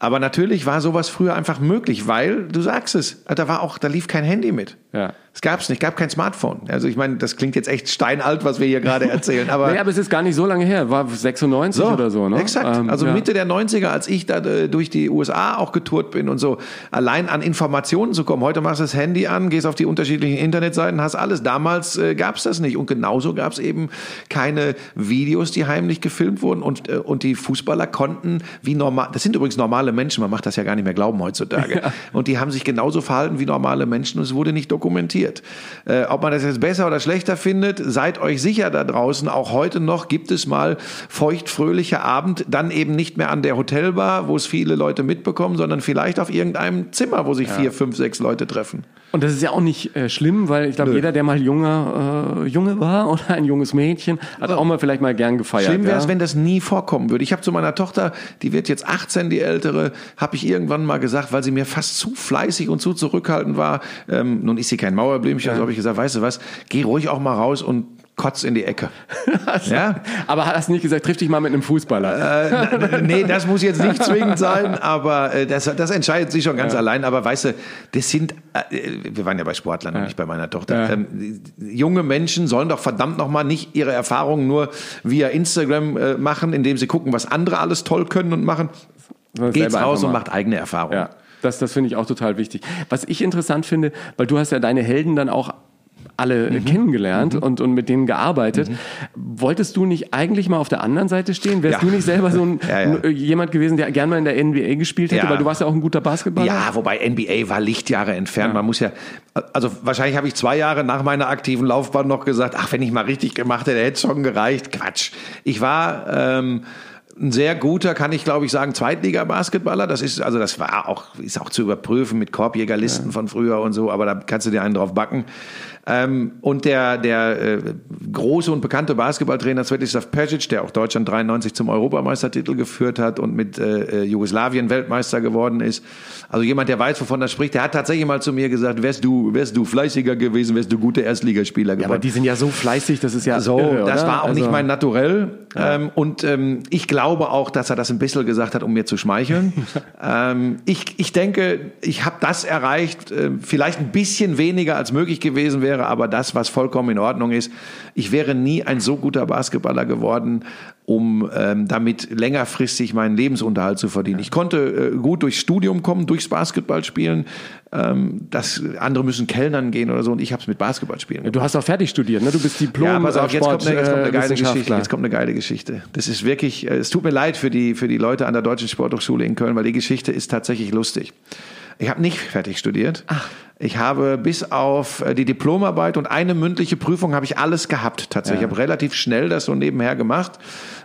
Aber natürlich war sowas früher einfach möglich, weil, du sagst es, da war auch, da lief kein Handy mit. Ja. Es gab's nicht, gab kein Smartphone. Also ich meine, das klingt jetzt echt steinalt, was wir hier gerade erzählen. Aber Naja, aber es ist gar nicht so lange her. War 96 oder so, ne? Exakt. Ähm, also ja. Mitte der 90er, als ich da äh, durch die USA auch getourt bin und so, allein an Informationen zu kommen. Heute machst du das Handy an, gehst auf die unterschiedlichen Internetseiten, hast alles. Damals äh, gab es das nicht. Und genauso gab es eben keine Videos, die heimlich gefilmt wurden. Und, äh, und die Fußballer konnten wie normal, das sind übrigens normale Menschen, man macht das ja gar nicht mehr glauben heutzutage. Und die haben sich genauso verhalten wie normale Menschen und es wurde nicht dokumentiert. Äh, ob man das jetzt besser oder schlechter findet, seid euch sicher da draußen, auch heute noch gibt es mal feuchtfröhliche Abend, dann eben nicht mehr an der Hotelbar, wo es viele Leute mitbekommen, sondern vielleicht auf irgendeinem Zimmer, wo sich vier, fünf, sechs Leute treffen. Und das ist ja auch nicht äh, schlimm, weil ich glaube, jeder, der mal junger äh, Junge war oder ein junges Mädchen, hat auch mal vielleicht mal gern gefeiert. Schlimm wäre es, ja? wenn das nie vorkommen würde. Ich habe zu meiner Tochter, die wird jetzt 18, die ältere, habe ich irgendwann mal gesagt, weil sie mir fast zu fleißig und zu zurückhaltend war. Ähm, nun ist sie kein Mauerblümchen, also habe ich gesagt, weißt du was, geh ruhig auch mal raus und kotz in die Ecke. ja? Aber hast nicht gesagt, triff dich mal mit einem Fußballer? Äh, nee, das muss jetzt nicht zwingend sein, aber äh, das, das entscheidet sie schon ganz allein. Aber weißt du, das sind, äh, wir waren ja bei Sportlern und nicht bei meiner Tochter. Ja. Ähm, junge Menschen sollen doch verdammt nochmal nicht ihre Erfahrungen nur via Instagram äh, machen, indem sie gucken, was andere alles toll können und machen. Geht's selber raus und macht eigene Erfahrungen. Ja, das, das finde ich auch total wichtig. Was ich interessant finde, weil du hast ja deine Helden dann auch alle Mhm. kennengelernt und, und mit denen gearbeitet. Wolltest du nicht eigentlich mal auf der anderen Seite stehen? Wärst Ja. du nicht selber so ein, Ja, ja. äh, jemand gewesen, der gerne mal in der NBA gespielt hätte? Ja. Weil du warst ja auch ein guter Basketballer. Ja, wobei NBA war Lichtjahre entfernt. Man muss ja, also wahrscheinlich habe ich zwei Jahre nach meiner aktiven Laufbahn noch gesagt, ach, wenn ich mal richtig gemacht hätte, hätte es schon gereicht. Quatsch. Ich war ähm, ein sehr guter, kann ich glaube ich sagen, Zweitliga-Basketballer. Das ist, also das war auch, ist auch zu überprüfen mit Korbjägerlisten von früher und so, aber da kannst du dir einen drauf backen. Ähm, und der, der äh, große und bekannte Basketballtrainer Svetislav Pesic, der auch Deutschland 93 zum Europameistertitel geführt hat und mit äh, Jugoslawien Weltmeister geworden ist. Also jemand, der weiß, wovon er spricht, der hat tatsächlich mal zu mir gesagt, wärst du, wärst du fleißiger gewesen, wärst du guter Erstligaspieler geworden. Ja, aber die sind ja so fleißig, das ist ja so. irre, das war auch Also- nicht mein Naturell. Ähm, und ähm, ich glaube auch, dass er das ein bisschen gesagt hat, um mir zu schmeicheln. ähm, ich, ich denke, ich habe das erreicht, äh, vielleicht ein bisschen weniger als möglich gewesen wäre, aber das, was vollkommen in Ordnung ist. Ich wäre nie ein so guter Basketballer geworden, um ähm, damit längerfristig meinen Lebensunterhalt zu verdienen. Ich konnte äh, gut durchs Studium kommen, durchs Basketballspielen. Ähm, das, andere müssen Kellnern gehen oder so und ich habe es mit Basketballspielen Du hast auch fertig studiert, ne? Du bist Diplom ja, pass auf, jetzt kommt, eine, jetzt kommt eine geile Geschichte. Jetzt kommt eine geile Geschichte. Das ist wirklich, äh, es tut mir leid für die, für die Leute an der Deutschen Sporthochschule in Köln, weil die Geschichte ist tatsächlich lustig. Ich habe nicht fertig studiert. Ich habe bis auf äh, die Diplomarbeit und eine mündliche Prüfung habe ich alles gehabt tatsächlich. Ich habe relativ schnell das so nebenher gemacht.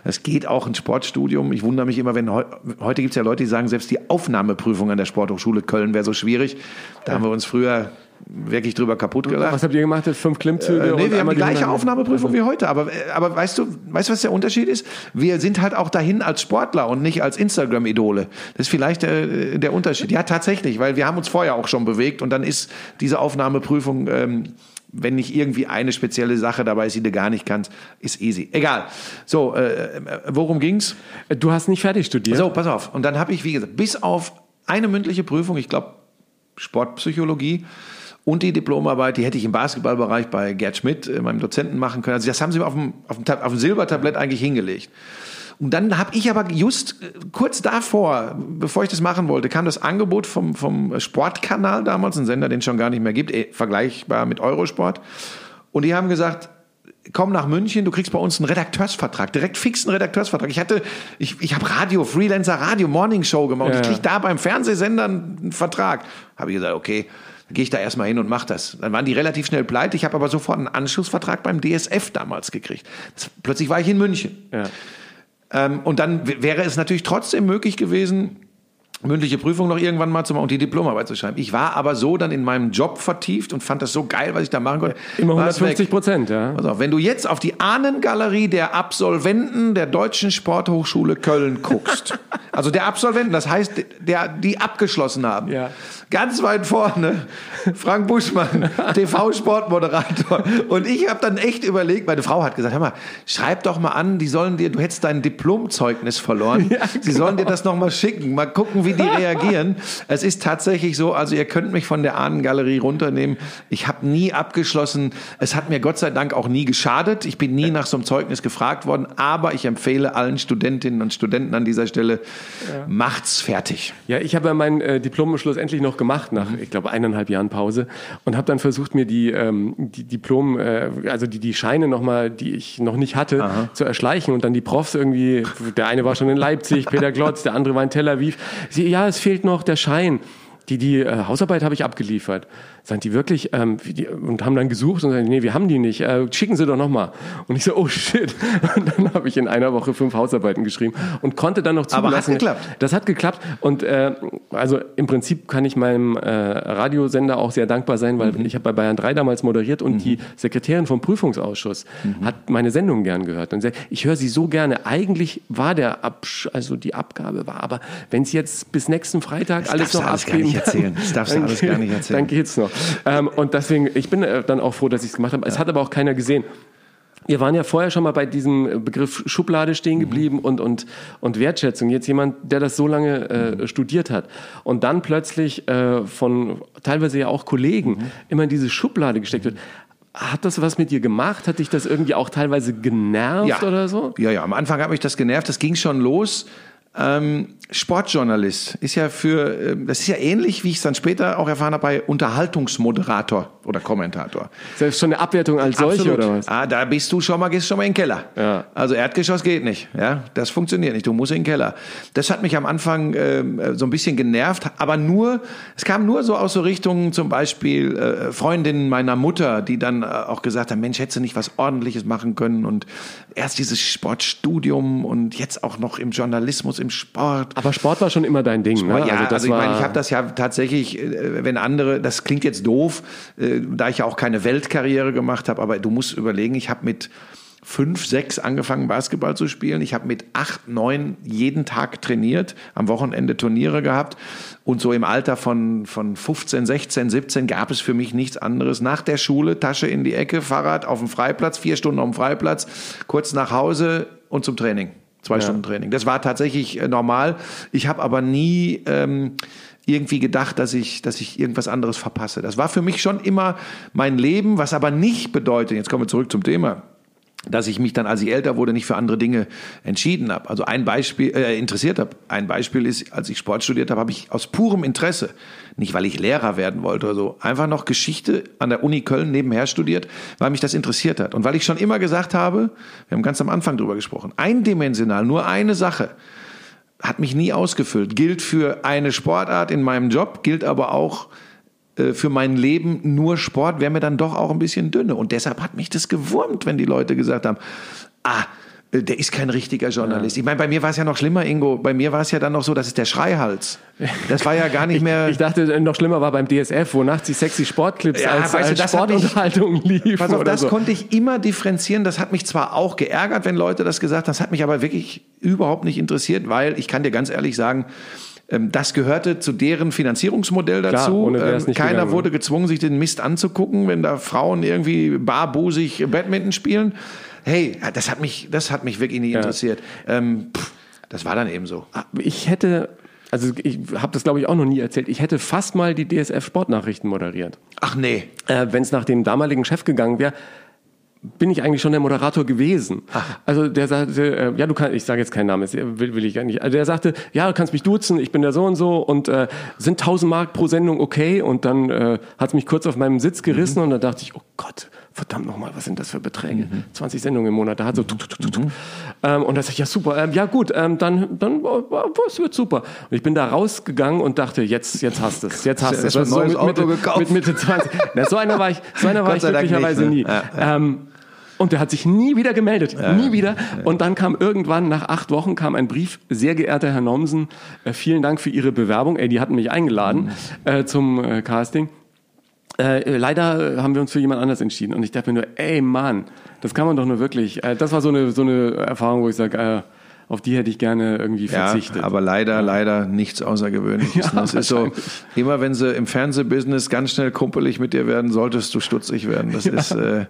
Es geht auch ein Sportstudium. Ich wundere mich immer, wenn heu heute gibt es ja Leute, die sagen, selbst die Aufnahmeprüfung an der Sporthochschule Köln wäre so schwierig. Da haben wir uns früher wirklich drüber kaputt gelacht. Was habt ihr gemacht? Fünf Klimmzüge? Äh, nee, wir haben die gleiche 100 Aufnahmeprüfung wie heute. Aber, äh, aber weißt du, weißt du, was der Unterschied ist? Wir sind halt auch dahin als Sportler und nicht als Instagram-Idole. Das ist vielleicht der, der Unterschied. Ja, tatsächlich, weil wir haben uns vorher auch schon bewegt und dann ist diese Aufnahmeprüfung, ähm, wenn nicht irgendwie eine spezielle Sache dabei ist, die du gar nicht kannst, ist easy. Egal. So, äh, äh, worum ging's? Du hast nicht fertig studiert? So, pass auf. Und dann habe ich, wie gesagt, bis auf eine mündliche Prüfung, ich glaube Sportpsychologie und die Diplomarbeit, die hätte ich im Basketballbereich bei Gerd Schmidt, äh, meinem Dozenten, machen können. Also das haben sie mir auf dem, auf dem, auf dem Silbertablett eigentlich hingelegt. Und dann habe ich aber just äh, kurz davor, bevor ich das machen wollte, kam das Angebot vom, vom Sportkanal damals, ein Sender, den es schon gar nicht mehr gibt, eh, vergleichbar mit Eurosport. Und die haben gesagt, komm nach München, du kriegst bei uns einen Redakteursvertrag, direkt fixen Redakteursvertrag. Ich hatte, ich, ich habe Radio, Freelancer Radio, Morning Show gemacht und Ja, ich krieg da beim Fernsehsender einen Vertrag. Habe ich gesagt, okay, gehe ich da erstmal hin und mach das. Dann waren die relativ schnell pleite. Ich habe aber sofort einen Anschlussvertrag beim DSF damals gekriegt. Das, plötzlich war ich in München. Ja. Ähm, und dann wäre es natürlich trotzdem möglich gewesen, mündliche Prüfung noch irgendwann mal zu machen und die Diplomarbeit zu schreiben. Ich war aber so dann in meinem Job vertieft und fand das so geil, was ich da machen konnte. Immer War's 150 weg. Prozent, ja. Pass auf, wenn du jetzt auf die Ahnengalerie der Absolventen der Deutschen Sporthochschule Köln guckst, also der Absolventen, das heißt, der, die abgeschlossen haben, Ja. ganz weit vorne, Frank Buschmann, TV-Sportmoderator. Und ich habe dann echt überlegt, meine Frau hat gesagt, hör mal, schreib doch mal an, die sollen dir, du hättest dein Diplomzeugnis verloren, sie sollen dir das noch mal schicken, mal gucken, wie die reagieren. Es ist tatsächlich so, also ihr könnt mich von der Ahnengalerie runternehmen. Ich habe nie abgeschlossen. Es hat mir Gott sei Dank auch nie geschadet. Ich bin nie nach so einem Zeugnis gefragt worden, aber ich empfehle allen Studentinnen und Studenten an dieser Stelle, macht's fertig. Ja, ich habe ja meinen äh, Diplom schlussendlich noch gemacht nach, ich glaube, eineinhalb Jahren Pause und habe dann versucht, mir die, ähm, die Diplom, äh, also die, die Scheine nochmal, die ich noch nicht hatte, zu erschleichen und dann die Profs irgendwie, der eine war schon in Leipzig, Peter Glotz, der andere war in Tel Aviv. Sie, ja, es fehlt noch der Schein. Die, die äh, Hausarbeit habe ich abgeliefert. Sagen die wirklich, ähm, die, und haben dann gesucht und sagen, nee, wir haben die nicht, äh, schicken Sie doch nochmal. Und ich so, oh shit. Und dann habe ich in einer Woche fünf Hausarbeiten geschrieben und konnte dann noch Aber hat zulassen. geklappt. Das hat geklappt und äh, also im Prinzip kann ich meinem äh, Radiosender auch sehr dankbar sein, weil Mhm. ich habe bei Bayern 3 damals moderiert und die Sekretärin vom Prüfungsausschuss Mhm. hat meine Sendung gern gehört und sagt, ich höre sie so gerne. Eigentlich war der Absch also die Abgabe war, aber wenn Sie jetzt bis nächsten Freitag Das alles noch alles gar abgeben, nicht erzählen. Das darfst du alles gar nicht erzählen. Dann geht's noch. Ähm, und deswegen, ich bin äh, dann auch froh, dass ich es gemacht habe. Es hat aber auch keiner gesehen. Wir waren ja vorher schon mal bei diesem Begriff Schublade stehen geblieben und, und, und Wertschätzung. Jetzt jemand, der das so lange äh, studiert hat und dann plötzlich äh, von teilweise ja auch Kollegen immer in diese Schublade gesteckt wird. Hat das was mit dir gemacht? Hat dich das irgendwie auch teilweise genervt oder so? Ja, ja, am Anfang hat mich das genervt. Das ging schon los. Ähm, Sportjournalist ist ja für, ähm, das ist ja ähnlich, wie ich es dann später auch erfahren habe, bei Unterhaltungsmoderator oder Kommentator. Das ist schon eine Abwertung als solche oder was? Ah, da bist du schon mal, gehst schon mal in den Keller. Ja. Also Erdgeschoss geht nicht. Ja, das funktioniert nicht. Du musst in den Keller. Das hat mich am Anfang ähm, so ein bisschen genervt, aber nur, es kam nur so aus so Richtungen, zum Beispiel äh, Freundinnen meiner Mutter, die dann äh, auch gesagt haben, Mensch, hättest du nicht was Ordentliches machen können und erst dieses Sportstudium und jetzt auch noch im Journalismus. Im Sport. Aber Sport war schon immer dein Ding, ne? Ja, also, das ich meine, ich habe das ja tatsächlich, äh, wenn andere, das klingt jetzt doof, äh, da ich ja auch keine Weltkarriere gemacht habe, aber du musst überlegen, ich habe mit fünf, sechs angefangen Basketball zu spielen. Ich habe mit acht, neun jeden Tag trainiert, am Wochenende Turniere gehabt und so im Alter von, von 15, 16, 17 gab es für mich nichts anderes. Nach der Schule, Tasche in die Ecke, Fahrrad auf dem Freiplatz, vier Stunden auf dem Freiplatz, kurz nach Hause und zum Training. Zwei Stunden Training. Das war tatsächlich äh, normal. Ich habe aber nie ähm, irgendwie gedacht, dass ich, dass ich irgendwas anderes verpasse. Das war für mich schon immer mein Leben, was aber nicht bedeutet, jetzt kommen wir zurück zum Thema, dass ich mich dann, als ich älter wurde, nicht für andere Dinge entschieden habe. Also ein Beispiel, äh, interessiert habe. Ein Beispiel ist, als ich Sport studiert habe, habe ich aus purem Interesse, nicht weil ich Lehrer werden wollte oder so, einfach noch Geschichte an der Uni Köln nebenher studiert, weil mich das interessiert hat. Und weil ich schon immer gesagt habe, wir haben ganz am Anfang drüber gesprochen, eindimensional, nur eine Sache, hat mich nie ausgefüllt. Gilt für eine Sportart in meinem Job, gilt aber auch für mein Leben nur Sport, wäre mir dann doch auch ein bisschen dünne. Und deshalb hat mich das gewurmt, wenn die Leute gesagt haben, ah, äh, der ist kein richtiger Journalist. Ich meine, bei mir war es ja noch schlimmer, Ingo. Bei mir war es ja dann noch so, das ist der Schreihals. Das war ja gar nicht mehr. Ich dachte, äh, noch schlimmer war beim DSF, wo nachts die sexy Sportclips Ja, als, weißt du, als mich- Sportunterhaltung liefen. Pass auf, das so. konnte ich immer differenzieren. Das hat mich zwar auch geärgert, wenn Leute das gesagt haben. Das hat mich aber wirklich überhaupt nicht interessiert, weil ich kann dir ganz ehrlich sagen, das gehörte zu deren Finanzierungsmodell dazu. es Ähm, Keiner gegangen. wurde gezwungen, sich den Mist anzugucken, wenn da Frauen irgendwie barbusig Badminton spielen. Hey, das hat mich, das hat mich wirklich nicht interessiert. Ähm, pff, das war dann eben so. Ich hätte, also ich habe das glaube ich auch noch nie erzählt, ich hätte fast mal die DSF Sportnachrichten moderiert. Ach nee. Äh, Wenn es nach dem damaligen Chef gegangen wäre, bin ich eigentlich schon der Moderator gewesen. Also der sagte, äh, ja, du kannst, ich sage jetzt keinen Namen, will, will ich gar nicht. Also der sagte, ja, du kannst mich duzen, ich bin der so und so und äh, sind 1000 Mark pro Sendung okay? Und dann äh, hat es mich kurz auf meinem Sitz gerissen und dann dachte ich, oh Gott, verdammt nochmal, was sind das für Beträge? 20 Sendungen im Monat, da hat so tuk, tuk, tuk, tuk, tuk. Ähm, und da sag ich, ja super, ähm, ja gut, ähm, dann, dann, es wird super. Und ich bin da rausgegangen und dachte, jetzt, jetzt hast du es, jetzt hast du es. Ein neues mit Auto gekauft? mit Mitte 20. Na, so einer war ich, so einer war ich glücklicherweise nicht, nie. ne? Ja, Ähm, und der hat sich nie wieder gemeldet, nie wieder. Und dann kam irgendwann, nach acht Wochen, kam ein Brief, sehr geehrter Herr Nomsen, äh, vielen Dank für Ihre Bewerbung. Ey, die hatten mich eingeladen äh, zum äh, Casting. Äh, leider äh, haben wir uns für jemand anders entschieden. Und ich dachte mir nur, ey Mann, das kann man doch nur wirklich. Äh, das war so eine, so eine Erfahrung, wo ich sage, äh, auf die hätte ich gerne irgendwie Ja, verzichtet. aber leider, leider nichts Außergewöhnliches. Ja, das ist so, immer wenn sie im Fernsehbusiness ganz schnell kumpelig mit dir werden, solltest du stutzig werden. Das ist, äh,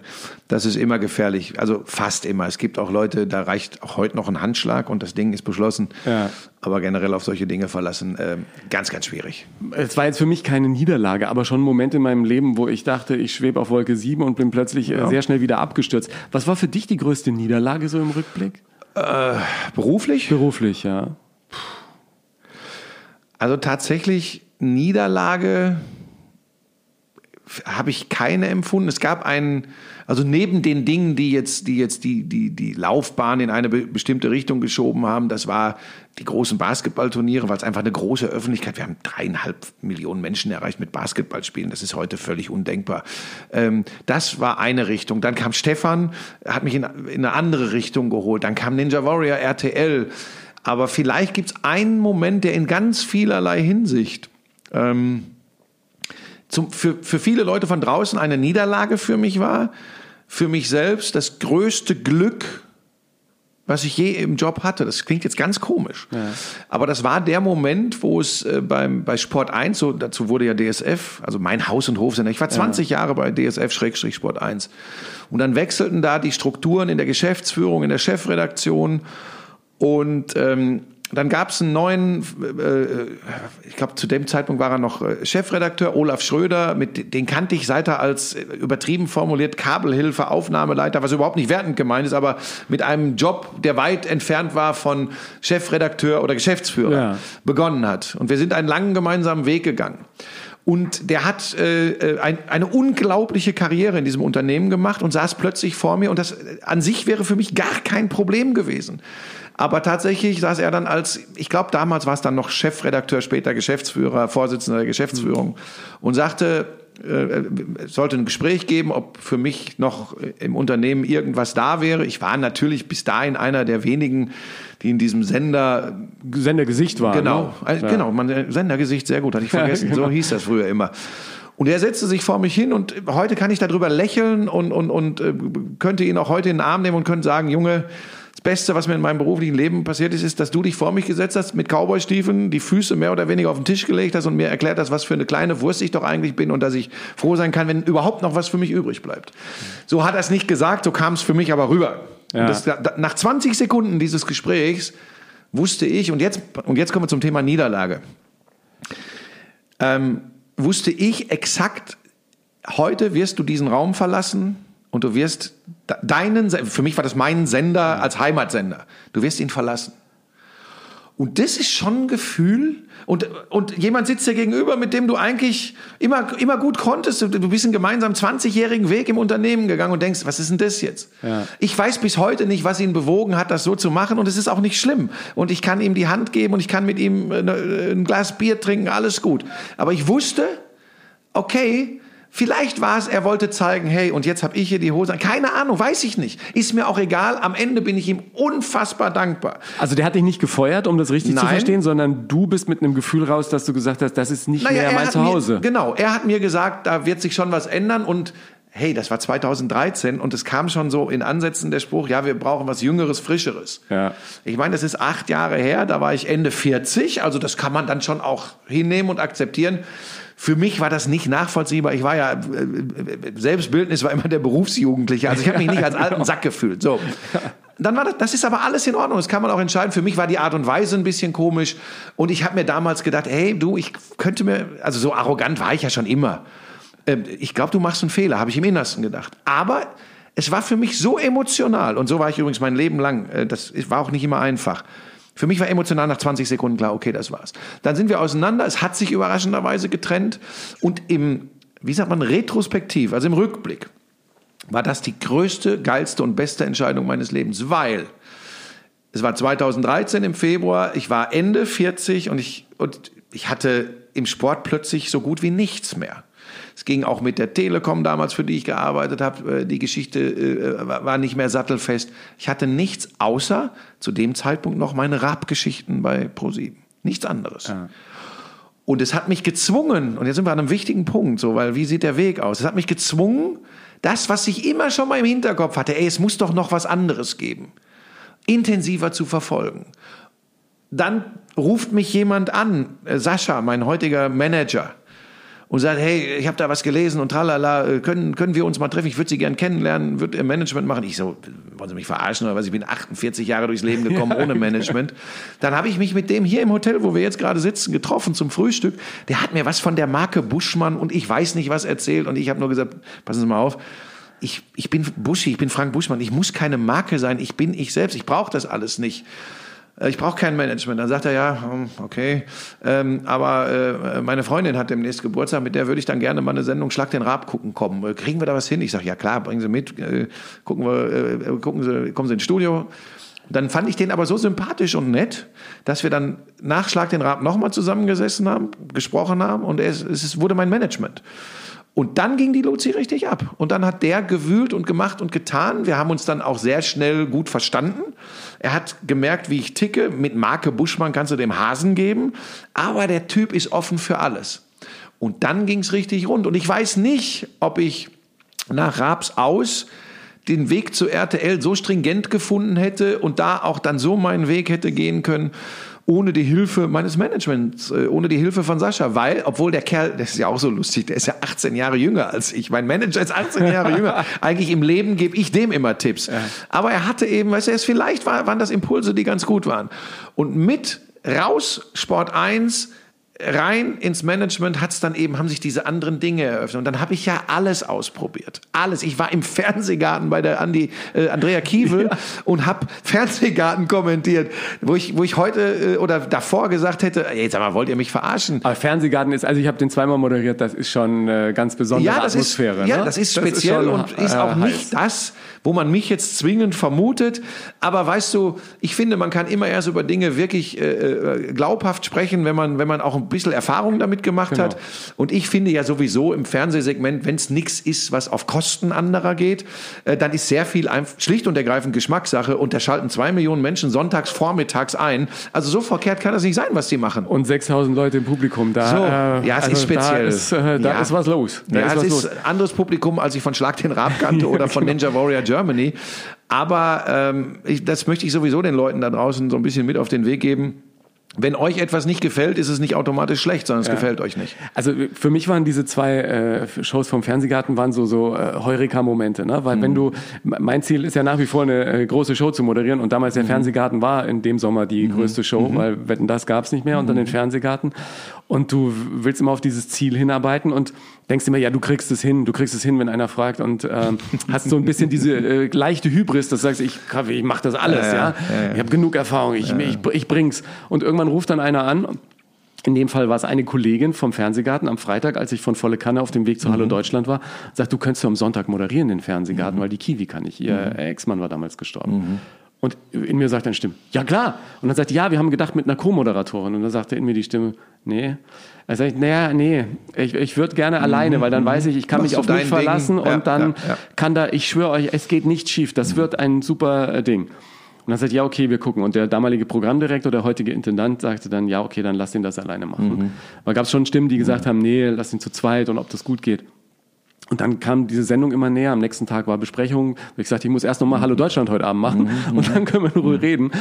das ist immer gefährlich. Also fast immer. Es gibt auch Leute, da reicht auch heute noch ein Handschlag und das Ding ist beschlossen. Ja. Aber generell auf solche Dinge verlassen, äh, ganz, ganz schwierig. Es war jetzt für mich keine Niederlage, aber schon ein Moment in meinem Leben, wo ich dachte, ich schwebe auf Wolke 7 und bin plötzlich äh, sehr schnell wieder abgestürzt. Was war für dich die größte Niederlage so im Rückblick? Beruflich? Beruflich, ja. Also tatsächlich Niederlage habe ich keine empfunden. Es gab einen, also neben den Dingen, die jetzt, die jetzt die, die, die Laufbahn in eine be- bestimmte Richtung geschoben haben, das war die großen Basketballturniere, weil es einfach eine große Öffentlichkeit, wir haben dreieinhalb Millionen Menschen erreicht mit Basketballspielen, das ist heute völlig undenkbar. Ähm, das war eine Richtung. Dann kam Stefan, hat mich in, in eine andere Richtung geholt. Dann kam Ninja Warrior RTL. Aber vielleicht gibt es einen Moment, der in ganz vielerlei Hinsicht ähm, zum, für, für viele Leute von draußen eine Niederlage für mich war. Für mich selbst das größte Glück, was ich je im Job hatte. Das klingt jetzt ganz komisch. Aber das war der Moment, wo es äh, beim, bei Sport 1, so, dazu wurde ja DSF, also mein Haus- und Hofsender, ich war 20 Jahre bei DSF-Sport 1. Und dann wechselten da die Strukturen in der Geschäftsführung, in der Chefredaktion. Und ähm, dann gab es einen neuen, äh, ich glaube zu dem Zeitpunkt war er noch äh, Chefredakteur, Olaf Schröder, mit, den kannte ich seit er als äh, übertrieben formuliert Kabelhilfe, Aufnahmeleiter, was überhaupt nicht wertend gemeint ist, aber mit einem Job, der weit entfernt war von Chefredakteur oder Geschäftsführer, Ja. begonnen hat. Und wir sind einen langen gemeinsamen Weg gegangen. Und der hat äh, äh, ein, eine unglaubliche Karriere in diesem Unternehmen gemacht und saß plötzlich vor mir. Und das an sich wäre für mich gar kein Problem gewesen. Aber tatsächlich saß er dann als, ich glaube damals war es dann noch Chefredakteur, später Geschäftsführer, Vorsitzender der Geschäftsführung und sagte, äh, es sollte ein Gespräch geben, ob für mich noch im Unternehmen irgendwas da wäre. Ich war natürlich bis dahin einer der wenigen, die in diesem Sender Sendergesicht waren. Genau, ne? äh, genau, man, äh, Sendergesicht, sehr gut, hatte ich vergessen. Ja, genau. So hieß das früher immer. Und er setzte sich vor mich hin und heute kann ich darüber lächeln und, und, und äh, könnte ihn auch heute in den Arm nehmen und könnte sagen, Junge, das Beste, was mir in meinem beruflichen Leben passiert ist, ist, dass du dich vor mich gesetzt hast mit Cowboystiefeln, die Füße mehr oder weniger auf den Tisch gelegt hast und mir erklärt hast, was für eine kleine Wurst ich doch eigentlich bin und dass ich froh sein kann, wenn überhaupt noch was für mich übrig bleibt. So hat er es nicht gesagt, so kam es für mich aber rüber. Ja. Das, da, nach 20 Sekunden dieses Gesprächs wusste ich, und jetzt, und jetzt kommen wir zum Thema Niederlage, ähm, wusste ich exakt, heute wirst du diesen Raum verlassen und du wirst deinen, für mich war das mein Sender als Heimatsender, du wirst ihn verlassen. Und das ist schon ein Gefühl. Und, und jemand sitzt dir gegenüber, mit dem du eigentlich immer, immer gut konntest. Du, du bist einen gemeinsamen 20-jährigen Weg im Unternehmen gegangen und denkst, was ist denn das jetzt? Ja. Ich weiß bis heute nicht, was ihn bewogen hat, das so zu machen. Und es ist auch nicht schlimm. Und ich kann ihm die Hand geben und ich kann mit ihm äh, ne- ein Glas Bier trinken, alles gut. Aber ich wusste, okay, vielleicht war es, er wollte zeigen, hey, und jetzt habe ich hier die Hose. an. Keine Ahnung, weiß ich nicht. Ist mir auch egal. Am Ende bin ich ihm unfassbar dankbar. Also der hat dich nicht gefeuert, um das richtig zu Nein. verstehen, sondern du bist mit einem Gefühl raus, dass du gesagt hast, das ist nicht mehr er mein Zuhause. Mir, genau, er hat mir gesagt, da wird sich schon was ändern und hey, das war 2013 und es kam schon so in Ansätzen der Spruch, ja, wir brauchen was Jüngeres, Frischeres. Ja. Ich meine, das ist acht Jahre her, da war ich Ende 40, also das kann man dann schon auch hinnehmen und akzeptieren. Für mich war das nicht nachvollziehbar. Ich war ja, äh, Selbstbildnis war immer der Berufsjugendliche. Also ich habe mich nicht als alten Sack gefühlt. So. Dann war das, das ist aber alles in Ordnung. Das kann man auch entscheiden. Für mich war die Art und Weise ein bisschen komisch. Und ich habe mir damals gedacht, hey, du, ich könnte mir, also so arrogant war ich ja schon immer. Ähm, Ich glaube, du machst einen Fehler, habe ich im Innersten gedacht. Aber es war für mich so emotional. Und so war ich übrigens mein Leben lang. Äh, Das war auch nicht immer einfach. Für mich war emotional nach 20 Sekunden klar, okay, das war's. Dann sind wir auseinander. Es hat sich überraschenderweise getrennt. Und im, wie sagt man, retrospektiv, also im Rückblick, war das die größte, geilste und beste Entscheidung meines Lebens, weil es war 2013 im Februar, ich war Ende 40 und ich, und ich hatte im Sport plötzlich so gut wie nichts mehr. Es ging auch mit der Telekom damals, für die ich gearbeitet habe. Äh, Die Geschichte äh, war nicht mehr sattelfest. Ich hatte nichts außer zu dem Zeitpunkt noch meine Rap-Geschichten bei ProSieben. Nichts anderes. Und es hat mich gezwungen, und jetzt sind wir an einem wichtigen Punkt, so, weil wie sieht der Weg aus? Es hat mich gezwungen, das, was ich immer schon mal im Hinterkopf hatte, ey, es muss doch noch was anderes geben, intensiver zu verfolgen. Dann ruft mich jemand an, äh, Sascha, mein heutiger Manager, und sagt, hey, ich habe da was gelesen und tralala, äh, können, können wir uns mal treffen? Ich würde Sie gern kennenlernen, würde Ihr Management machen. Ich so, wollen Sie mich verarschen oder was? Ich bin 48 Jahre durchs Leben gekommen ohne Management. Dann habe ich mich mit dem hier im Hotel, wo wir jetzt gerade sitzen, getroffen zum Frühstück. Der hat mir was von der Marke Buschmann und ich weiß nicht was erzählt und ich habe nur gesagt, passen Sie mal auf, ich, ich bin Buschi, ich bin Frank Buschmann, ich muss keine Marke sein, ich bin ich selbst, ich brauche das alles nicht. Äh, Ich brauche kein Management. Dann sagt er, ja, hm, okay, ähm, aber äh, meine Freundin hat demnächst Geburtstag, mit der würde ich dann gerne mal eine Sendung Schlag den Rab gucken kommen. Äh, Kriegen wir da was hin? Ich sage, ja klar, bringen Sie mit, äh, gucken wir, äh, gucken Sie, kommen Sie ins Studio. Dann fand ich den aber so sympathisch und nett, dass wir dann nach Schlag den Rab nochmal zusammengesessen haben, gesprochen haben und es, es wurde mein Management. Und dann ging die Luzi richtig ab. Und dann hat der gewühlt und gemacht und getan. Wir haben uns dann auch sehr schnell gut verstanden. Er hat gemerkt, wie ich ticke. Mit Marke Buschmann kannst du dem Hasen geben. Aber der Typ ist offen für alles. Und dann ging es richtig rund. Und ich weiß nicht, ob ich nach Raps aus den Weg zu RTL so stringent gefunden hätte und da auch dann so meinen Weg hätte gehen können, ohne die Hilfe meines Managements, äh, ohne die Hilfe von Sascha, weil, obwohl der Kerl, das ist ja auch so lustig, der ist ja 18 Jahre jünger als ich. Mein Manager ist 18 Jahre jünger. Eigentlich im Leben gebe ich dem immer Tipps. Aber er hatte eben, weißt du, es vielleicht war, waren das Impulse, die ganz gut waren. Und mit raus Sport 1 rein ins Management hat's dann eben, haben sich diese anderen Dinge eröffnet. Und dann habe ich ja alles ausprobiert. Alles. Ich war im Fernsehgarten bei der Andi, äh, Andrea Kiewel und habe Fernsehgarten kommentiert, wo ich, wo ich heute äh, oder davor gesagt hätte, ey, sag mal, wollt ihr mich verarschen? Aber Fernsehgarten ist, also ich habe den zweimal moderiert, das ist schon eine ganz besondere Ja, das Atmosphäre. ist, ja, ne? das ist speziell schon, und ist äh, auch nicht heiß. das, wo man mich jetzt zwingend vermutet. Aber weißt du, ich finde, man kann immer erst über Dinge wirklich äh, äh, glaubhaft sprechen, wenn man, wenn man auch bisschen Erfahrung damit gemacht Genau. hat. Und ich finde ja sowieso im Fernsehsegment, wenn es nichts ist, was auf Kosten anderer geht, äh, dann ist sehr viel schlicht und ergreifend Geschmackssache und da schalten zwei Millionen Menschen sonntags vormittags ein. Also so verkehrt kann das nicht sein, was die machen. Und 6000 Leute im Publikum, da, So, äh, ja, es ist Da speziell. ist, äh, da Ja. ist was los. Da Ja, ist es ist los. ein anderes Publikum, als ich von Schlag den Rab kannte oder von genau. Ninja Warrior Germany. Aber ähm, ich, das möchte ich sowieso den Leuten da draußen so ein bisschen mit auf den Weg geben. Wenn euch etwas nicht gefällt, ist es nicht automatisch schlecht, sondern es gefällt euch nicht. Also für mich waren diese zwei äh, Shows vom Fernsehgarten waren so so äh, Heureka-Momente, ne? Weil Mhm. wenn du mein Ziel ist ja nach wie vor eine äh, große Show zu moderieren und damals Mhm. der Fernsehgarten war in dem Sommer die größte Show, weil Wetten das gab's nicht mehr und dann Mhm. den Fernsehgarten und du willst immer auf dieses Ziel hinarbeiten und denkst immer ja du kriegst es hin, du kriegst es hin, wenn einer fragt und ähm, hast so ein bisschen diese äh, leichte Hybris, dass du sagst ich ich mach das alles, ja, Ja, ja, ja. ich habe genug Erfahrung, ich, ich ich bring's. Und irgendwann ruft dann einer an. In dem Fall war es eine Kollegin vom Fernsehgarten am Freitag, als ich von Volle Kanne auf dem Weg zu Hallo Deutschland war, sagt, du könntest ja am Sonntag moderieren den Fernsehgarten, weil die Kiwi kann nicht. Ihr Ex-Mann war damals gestorben. Und in mir sagt eine Stimme, ja klar. Und dann sagt die, ja, wir haben gedacht mit einer Co-Moderatorin. Und dann sagte in mir die Stimme, nee. Er sagt, naja, nee, ich, ich würde gerne alleine, weil dann weiß ich, ich kann Machst mich auf mich dein verlassen Ding. Ja, und dann ja, ja. kann da, ich schwöre euch, es geht nicht schief. Das wird ein super äh, Ding. Und dann sagt, ja, okay, wir gucken. Und der damalige Programmdirektor, der heutige Intendant, sagte dann, ja, okay, dann lass ihn das alleine machen. Weil gab es schon Stimmen, die gesagt haben, nee, lass ihn zu zweit und ob das gut geht. Und dann kam diese Sendung immer näher. Am nächsten Tag war Besprechung. Ich sagte, ich muss erst noch mal Hallo Deutschland heute Abend machen und dann können wir in Ruhe reden.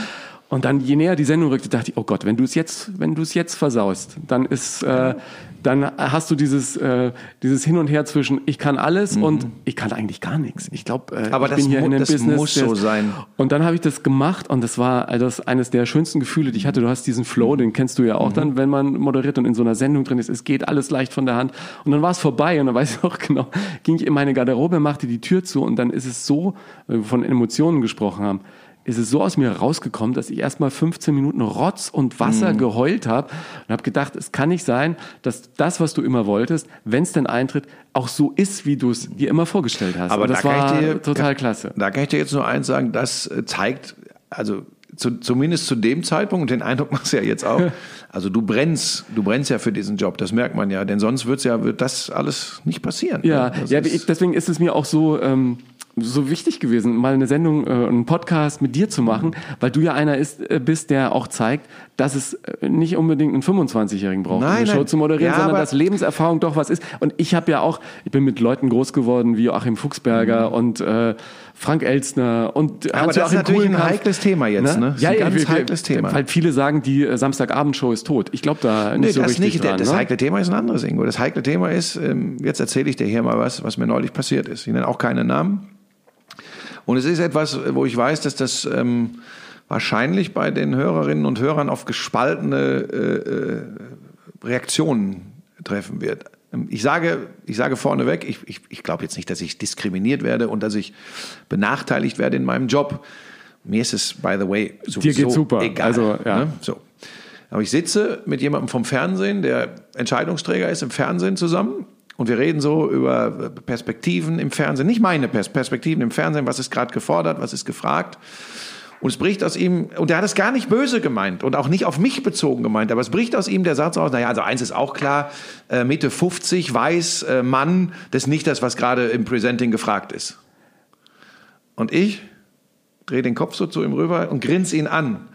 Und dann, je näher die Sendung rückte, dachte ich, oh Gott, wenn du es jetzt, wenn du es jetzt versaust, dann ist, äh, dann hast du dieses, äh, dieses Hin und Her zwischen ich kann alles und ich kann eigentlich gar nichts. Ich glaube, äh, Aber ich bin hier in einem das Business. muss so sein. Und dann habe ich das gemacht und das war also das eines der schönsten Gefühle, die ich hatte. Du hast diesen Flow, den kennst du ja auch dann, wenn man moderiert und in so einer Sendung drin ist. Es geht alles leicht von der Hand. Und dann war es vorbei und dann weiß ich auch genau, ging ich in meine Garderobe, machte die Tür zu und dann ist es so, von Emotionen gesprochen haben, ist es so aus mir rausgekommen, dass ich erst mal 15 Minuten Rotz und Wasser geheult habe und habe gedacht, es kann nicht sein, dass das, was du immer wolltest, wenn es denn eintritt, auch so ist, wie du es dir immer vorgestellt hast. Aber und das da war dir, total klasse. Da kann ich dir jetzt nur eins sagen, das äh, zeigt, also zu, zumindest zu dem Zeitpunkt, und den Eindruck machst du ja jetzt auch, also du brennst, du brennst ja für diesen Job, das merkt man ja, denn sonst wird's ja, wird das alles nicht passieren. Ja, ja ich, deswegen ist es mir auch so, ähm, so wichtig gewesen, mal eine Sendung, äh, einen Podcast mit dir zu machen, weil du ja einer ist, äh, bist, der auch zeigt, dass es äh, nicht unbedingt einen 25-Jährigen braucht, um Nein, eine Show nein. zu moderieren, Ja, sondern dass Lebenserfahrung doch was ist. Und ich habe ja auch, ich bin mit Leuten groß geworden wie Joachim Fuchsberger und äh, Frank Elstner und Mhm. Aber das ist natürlich ein heikles Thema jetzt, ne? Ist Ja, ja, ganz heikles Thema. Weil viele sagen, die Samstagabendshow ist tot. Ich glaube da nicht Nee, so das richtig nicht. dran. das ne? heikle Thema ist ein anderes, Ingo. Das heikle Thema ist, ähm, jetzt erzähle ich dir hier mal was, was mir neulich passiert ist. Ich nenne auch keine Namen. Und es ist etwas, wo ich weiß, dass das ähm, wahrscheinlich bei den Hörerinnen und Hörern auf gespaltene äh, äh, Reaktionen treffen wird. Ähm, Ich sage, ich sage vorneweg, ich, ich, ich glaube jetzt nicht, dass ich diskriminiert werde und dass ich benachteiligt werde in meinem Job. Mir ist es, by the way, sowieso geht's super. egal. Also, ja. ne? So. Aber ich sitze mit jemandem vom Fernsehen, der Entscheidungsträger ist im Fernsehen zusammen. Und wir reden so über Perspektiven im Fernsehen. Nicht meine Pers Perspektiven im Fernsehen. Was ist gerade gefordert? Was ist gefragt? Und es bricht aus ihm, und er hat es gar nicht böse gemeint und auch nicht auf mich bezogen gemeint, aber es bricht aus ihm der Satz aus, naja, also eins ist auch klar, äh, Mitte 50, weiß, äh, Mann, das ist nicht das, was gerade im Presenting gefragt ist. Und ich drehe den Kopf so zu ihm rüber und grinse ihn an.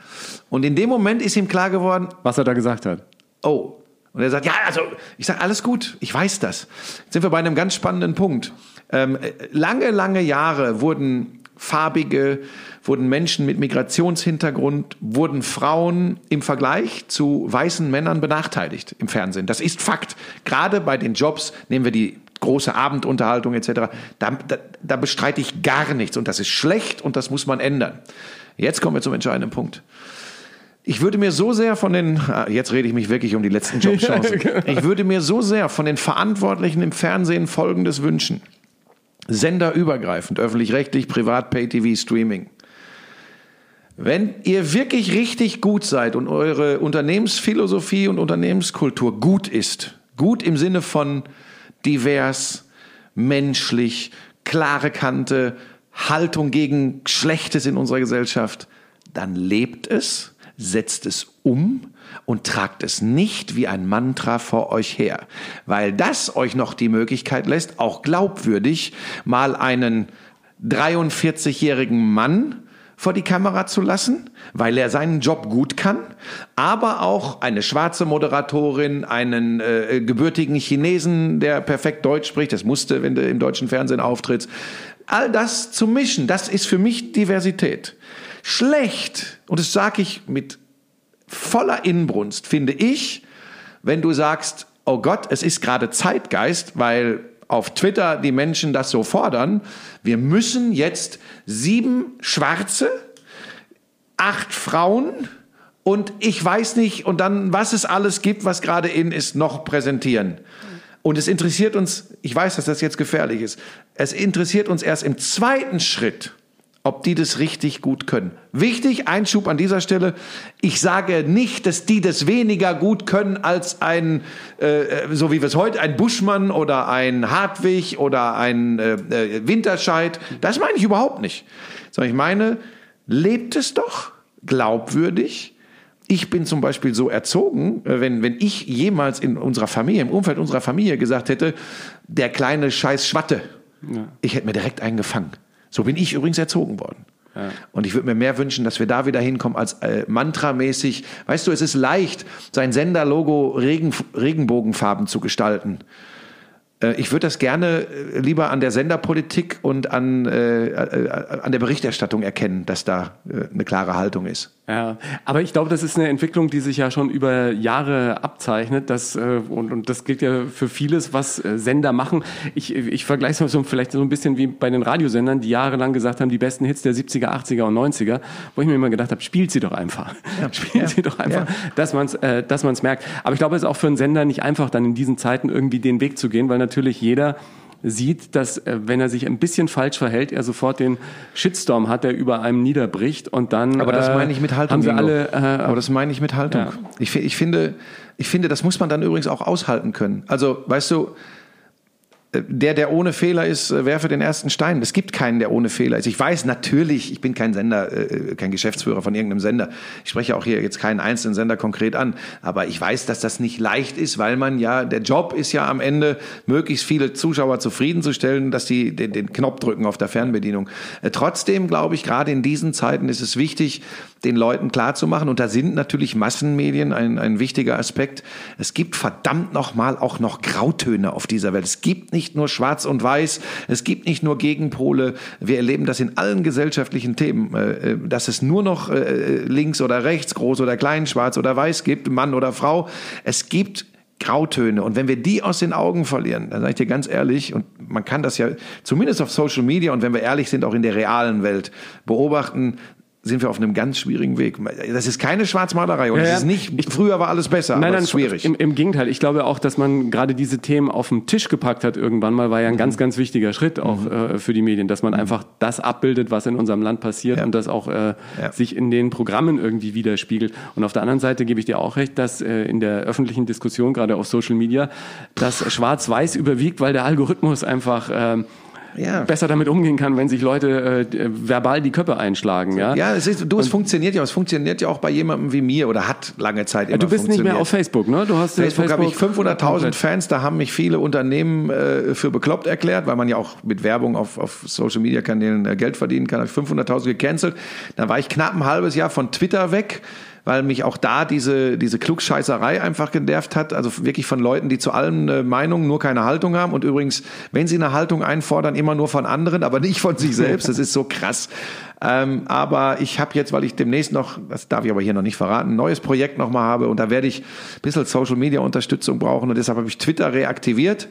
Und in dem Moment ist ihm klar geworden, Was er da gesagt hat. oh. Und er sagt, ja, also, ich sage, alles gut, ich weiß das. Jetzt sind wir bei einem ganz spannenden Punkt. Ähm, äh, lange, lange Jahre wurden farbige, wurden Menschen mit Migrationshintergrund, wurden Frauen im Vergleich zu weißen Männern benachteiligt im Fernsehen. Das ist Fakt. Gerade bei den Jobs, nehmen wir die große Abendunterhaltung etc., da, da, da bestreite ich gar nichts. Und das ist schlecht und das muss man ändern. Jetzt kommen wir zum entscheidenden Punkt. Ich würde mir so sehr von den, ah, jetzt rede ich mich wirklich um die letzten Jobchancen. Ich würde mir so sehr von den Verantwortlichen im Fernsehen Folgendes wünschen. Senderübergreifend, öffentlich-rechtlich, privat, Pay-TV, Streaming. Wenn ihr wirklich richtig gut seid und eure Unternehmensphilosophie und Unternehmenskultur gut ist, gut im Sinne von divers, menschlich, klare Kante, Haltung gegen Schlechtes in unserer Gesellschaft, dann lebt es, setzt es um und tragt es nicht wie ein Mantra vor euch her, weil das euch noch die Möglichkeit lässt, auch glaubwürdig mal einen 43-jährigen Mann vor die Kamera zu lassen, weil er seinen Job gut kann, aber auch eine schwarze Moderatorin, einen äh, gebürtigen Chinesen, der perfekt Deutsch spricht, das musste, wenn du im deutschen Fernsehen auftrittst. All das zu mischen, das ist für mich Diversität. Schlecht, und das sage ich mit voller Inbrunst, finde ich, wenn du sagst, oh Gott, es ist gerade Zeitgeist, weil auf Twitter die Menschen das so fordern, wir müssen jetzt sieben Schwarze, acht Frauen und ich weiß nicht, und dann, was es alles gibt, was gerade in ist, noch präsentieren. Und es interessiert uns, ich weiß, dass das jetzt gefährlich ist, es interessiert uns erst im zweiten Schritt, ob die das richtig gut können. Wichtig, Einschub an dieser Stelle, ich sage nicht, dass die das weniger gut können als ein, äh, so wie wir es heute, ein Buschmann oder ein Hartwig oder ein äh, äh, Winterscheid. Das meine ich überhaupt nicht. Sondern ich meine, lebt es doch glaubwürdig. Ich bin zum Beispiel so erzogen, äh, wenn, wenn ich jemals in unserer Familie, im Umfeld unserer Familie gesagt hätte, der kleine Scheiß Schwatte, ja. ich hätte mir direkt einen gefangen. So bin ich übrigens erzogen worden. Ja. Und ich würde mir mehr wünschen, dass wir da wieder hinkommen als äh, mantramäßig. Weißt du, es ist leicht, sein Senderlogo Regen, Regenbogenfarben zu gestalten. Äh, ich würde das gerne äh, lieber an der Senderpolitik und an, äh, äh, an der Berichterstattung erkennen, dass da äh, eine klare Haltung ist. Ja, aber ich glaube, das ist eine Entwicklung, die sich ja schon über Jahre abzeichnet. Das, äh, und, und das gilt ja für vieles, was Sender machen. Ich, ich vergleiche es mal so vielleicht so ein bisschen wie bei den Radiosendern, die jahrelang gesagt haben, die besten Hits der 70er, 80er und 90er, wo ich mir immer gedacht habe, spielt sie doch einfach. Ja, spielt ja, sie doch einfach, ja. dass man es äh, dass man's merkt. Aber ich glaube, es ist auch für einen Sender nicht einfach, dann in diesen Zeiten irgendwie den Weg zu gehen, weil natürlich jeder sieht, dass äh, wenn er sich ein bisschen falsch verhält, er sofort den Shitstorm hat, der über einem niederbricht und dann. Aber das meine ich mit Haltung. Haben sie alle, äh, Aber das meine ich mit Haltung. Ja. Ich, ich finde, ich finde, das muss man dann übrigens auch aushalten können. Also, weißt du, der, der ohne Fehler ist, äh, werfe den ersten Stein. Es gibt keinen, der ohne Fehler ist. Ich weiß natürlich, ich bin kein Sender, äh, kein Geschäftsführer von irgendeinem Sender. Ich spreche auch hier jetzt keinen einzelnen Sender konkret an. Aber ich weiß, dass das nicht leicht ist, weil man ja, der Job ist ja am Ende, möglichst viele Zuschauer zufriedenzustellen, dass die den, den Knopf drücken auf der Fernbedienung. Äh, trotzdem glaube ich, gerade in diesen Zeiten ist es wichtig, den Leuten klarzumachen. Und da sind natürlich Massenmedien ein, ein wichtiger Aspekt. Es gibt verdammt nochmal auch noch Grautöne auf dieser Welt. Es gibt nicht nur Schwarz und Weiß. Es gibt nicht nur Gegenpole. Wir erleben das in allen gesellschaftlichen Themen, äh, äh, dass es nur noch äh, links oder rechts, groß oder klein, schwarz oder weiß gibt, Mann oder Frau. Es gibt Grautöne. Und wenn wir die aus den Augen verlieren, dann sage ich dir ganz ehrlich, und man kann das ja zumindest auf Social Media und wenn wir ehrlich sind, auch in der realen Welt beobachten, sind wir auf einem ganz schwierigen Weg. Das ist keine Schwarzmalerei und ja, es ist nicht, ich, früher war alles besser, nein, aber nein, schwierig. Im, Im, Gegenteil, ich glaube auch, dass man gerade diese Themen auf den Tisch gepackt hat irgendwann mal, war ja ein mhm. ganz, ganz wichtiger Schritt auch mhm. äh, für die Medien, dass man mhm. einfach das abbildet, was in unserem Land passiert ja. und das auch äh, ja. sich in den Programmen irgendwie widerspiegelt. Und auf der anderen Seite gebe ich dir auch recht, dass äh, in der öffentlichen Diskussion, gerade auf Social Media, das Schwarz-Weiß überwiegt, weil der Algorithmus einfach äh, ja. besser damit umgehen kann, wenn sich Leute äh, verbal die Köpfe einschlagen. Ja, ja es ist, du, es funktioniert ja, es funktioniert ja auch bei jemandem wie mir oder hat lange Zeit immer Du bist nicht mehr auf Facebook, ne? Du hast Facebook, Facebook habe ich 500.000 Fans, da haben mich viele Unternehmen äh, für bekloppt erklärt, weil man ja auch mit Werbung auf, auf Social Media Kanälen äh, Geld verdienen kann. Habe ich 500.000 gecancelt. Dann war ich knapp ein halbes Jahr von Twitter weg weil mich auch da diese, diese Klugscheißerei einfach genervt hat. Also wirklich von Leuten, die zu allen äh, Meinungen nur keine Haltung haben. Und übrigens, wenn sie eine Haltung einfordern, immer nur von anderen, aber nicht von sich selbst. Das ist so krass. Ähm, aber ich habe jetzt, weil ich demnächst noch, das darf ich aber hier noch nicht verraten, ein neues Projekt nochmal habe und da werde ich ein bisschen Social Media Unterstützung brauchen und deshalb habe ich Twitter reaktiviert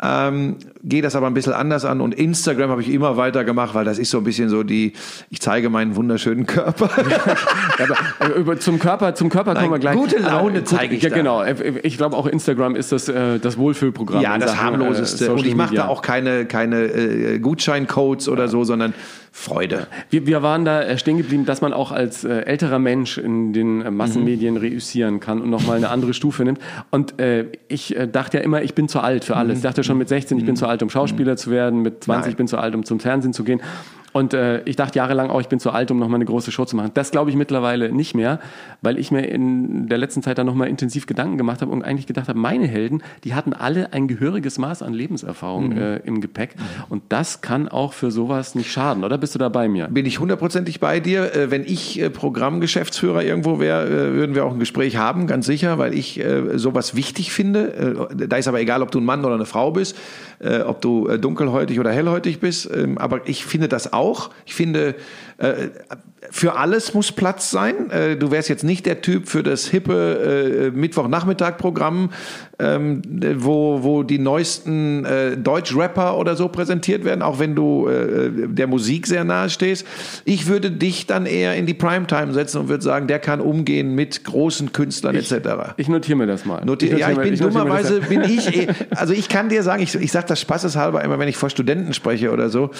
ähm, gehe das aber ein bisschen anders an und Instagram habe ich immer weiter gemacht, weil das ist so ein bisschen so die, ich zeige meinen wunderschönen Körper. ja, äh, zum Körper, zum Körper Nein, kommen wir gleich. Gute Laune zeige ich. Ja, da. genau. Äh, ich glaube auch Instagram ist das, äh, das Wohlfühlprogramm. Ja, das Sachen, harmloseste. Äh, und ich mache da auch keine, keine äh, Gutscheincodes oder so, sondern Freude. Wir, wir waren da äh, stehen geblieben, dass man auch als äh, älterer Mensch in den äh, Massenmedien mhm. reüssieren kann und nochmal eine andere Stufe nimmt. Und äh, ich dachte ja immer, ich bin zu alt für alles. Mhm. Ich dachte schon mit 16, ich bin mhm. zu alt, um Schauspieler mhm. zu werden, mit 20, Nein. ich bin zu alt, um zum Fernsehen zu gehen. Und äh, ich dachte jahrelang auch, ich bin zu alt, um nochmal eine große Show zu machen. Das glaube ich mittlerweile nicht mehr, weil ich mir in der letzten Zeit dann nochmal intensiv Gedanken gemacht habe und eigentlich gedacht habe, meine Helden, die hatten alle ein gehöriges Maß an Lebenserfahrung äh, im Gepäck. Und das kann auch für sowas nicht schaden, oder bist du da bei mir? Bin ich hundertprozentig bei dir. Äh, Wenn ich äh, Programmgeschäftsführer irgendwo wäre, äh, würden wir auch ein Gespräch haben, ganz sicher, weil ich äh, sowas wichtig finde. Da ist aber egal, ob du ein Mann oder eine Frau bist, ob du äh, dunkelhäutig oder hellhäutig bist. Ähm, Aber ich finde das auch. Ich finde, äh, für alles muss Platz sein. Äh, Du wärst jetzt nicht der Typ für das hippe äh, Mittwochnachmittag-Programm, ähm, wo, wo die neuesten äh, Deutsch-Rapper oder so präsentiert werden, auch wenn du äh, der Musik sehr nahe stehst. Ich würde dich dann eher in die Primetime setzen und würde sagen, der kann umgehen mit großen Künstlern etc. Ich notiere mir das mal. Notier, ja, ich notiere mir- bin das dummerweise, bin ich, eh- also ich kann dir sagen, ich, ich sage das spaßeshalber immer, wenn ich vor Studenten spreche oder so,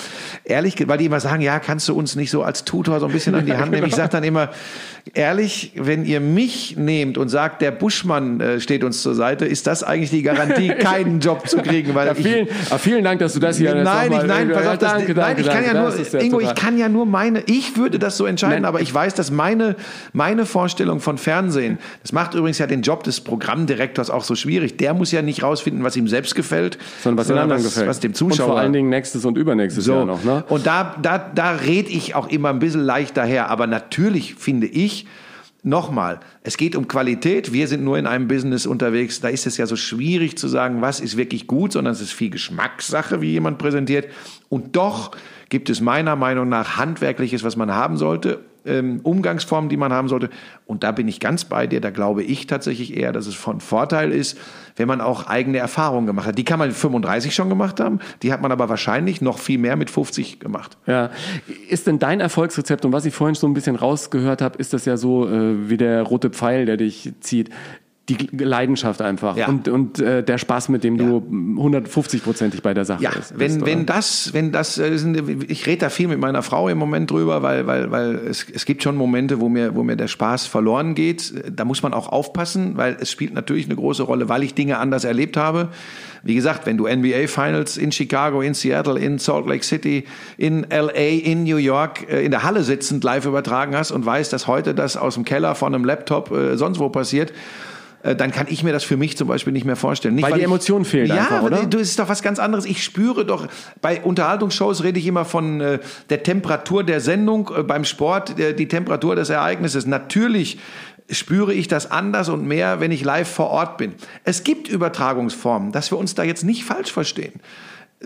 ehrlich, weil die immer sagen, ja, kannst du uns nicht so als Tutor so ein bisschen an die Hand nehmen. Ich sage dann immer, ehrlich, wenn ihr mich nehmt und sagt, der Buschmann äh, steht uns zur Seite, ist das eigentlich die Garantie, keinen Job zu kriegen, weil Ja, ich, vielen, ah, vielen Dank, dass du das hier Nein, ich, nein, pass Ja, auf, das, danke, nein, danke, ich kann danke. ja nur, ja Ingo, ich kann ja nur meine, ich würde das so entscheiden, Nein. aber ich weiß, dass meine, meine Vorstellung von Fernsehen, das macht übrigens ja den Job des Programmdirektors auch so schwierig. Der muss ja nicht rausfinden, was ihm selbst gefällt, sondern was den anderen was, gefällt. was dem Zuschauer. Und vor allen Dingen nächstes und übernächstes so. Jahr noch. Ne? Und da, da, da rede ich auch immer ein bisschen leicht daher. Aber natürlich finde ich, Nochmal, es geht um Qualität. Wir sind nur in einem Business unterwegs. Da ist es ja so schwierig zu sagen, was ist wirklich gut, sondern es ist viel Geschmackssache, wie jemand präsentiert. Und doch gibt es meiner Meinung nach Handwerkliches, was man haben sollte, ähm, Umgangsformen, die man haben sollte. Und da bin ich ganz bei dir. Da glaube ich tatsächlich eher, dass es von Vorteil ist, wenn man auch eigene Erfahrungen gemacht hat. Die kann man mit 35 schon gemacht haben. Die hat man aber wahrscheinlich noch viel mehr mit 50 gemacht. Ja. Ist denn dein Erfolgsrezept und was ich vorhin so ein bisschen rausgehört habe, ist das ja so äh, wie der rote Pfeil, der dich zieht. Die Leidenschaft einfach Ja. und, und äh, der Spaß, mit dem du 150-prozentig bei der Sache Ja, bist. wenn, wenn das, wenn das, äh, ich rede da viel mit meiner Frau im Moment drüber, weil, weil, weil es, es gibt schon Momente, wo mir, wo mir der Spaß verloren geht. Da muss man auch aufpassen, weil es spielt natürlich eine große Rolle, weil ich Dinge anders erlebt habe. Wie gesagt, wenn du NBA Finals in Chicago, in Seattle, in Salt Lake City, in LA, in New York, äh, in der Halle sitzend live übertragen hast und weißt, dass heute das aus dem Keller von einem Laptop äh, sonst wo passiert, dann kann ich mir das für mich zum Beispiel nicht mehr vorstellen. Nicht, Weil die ich- Emotion fehlt ja, einfach, oder? Du, es ist doch was ganz anderes. Ich spüre doch, bei Unterhaltungsshows rede ich immer von äh, der Temperatur der Sendung, äh, beim Sport äh, die Temperatur des Ereignisses. Natürlich spüre ich das anders und mehr, wenn ich live vor Ort bin. Es gibt Übertragungsformen, dass wir uns da jetzt nicht falsch verstehen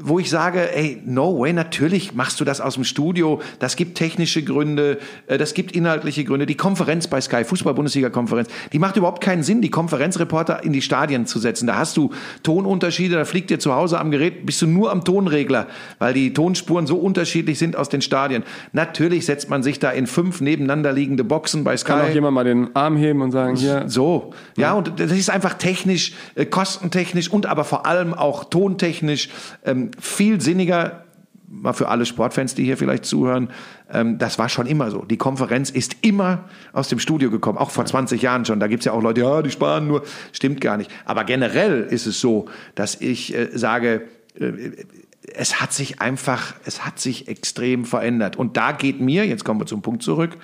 wo ich sage, ey, no way, natürlich machst du das aus dem Studio. Das gibt technische Gründe, äh, das gibt inhaltliche Gründe. Die Konferenz bei Sky, Fußball-Bundesliga-Konferenz, die macht überhaupt keinen Sinn, die Konferenzreporter in die Stadien zu setzen. Da hast du Tonunterschiede, da fliegt dir zu Hause am Gerät, bist du nur am Tonregler, weil die Tonspuren so unterschiedlich sind aus den Stadien. Natürlich setzt man sich da in fünf nebeneinander liegende Boxen bei Sky. Kann auch jemand mal den Arm heben und sagen, hier, So, ja, und das ist einfach technisch, äh, kostentechnisch und aber vor allem auch tontechnisch ähm, viel sinniger. Mal für alle Sportfans, die hier vielleicht zuhören, ähm, das war schon immer so. Die Konferenz ist immer aus dem Studio gekommen, auch vor 20 Jahren schon. Da gibt's ja auch Leute, ja, die sparen nur. Stimmt gar nicht. Aber generell ist es so, dass ich äh, sage, äh, es hat sich einfach, es hat sich extrem verändert. Und da geht mir, jetzt kommen wir zum Punkt zurück,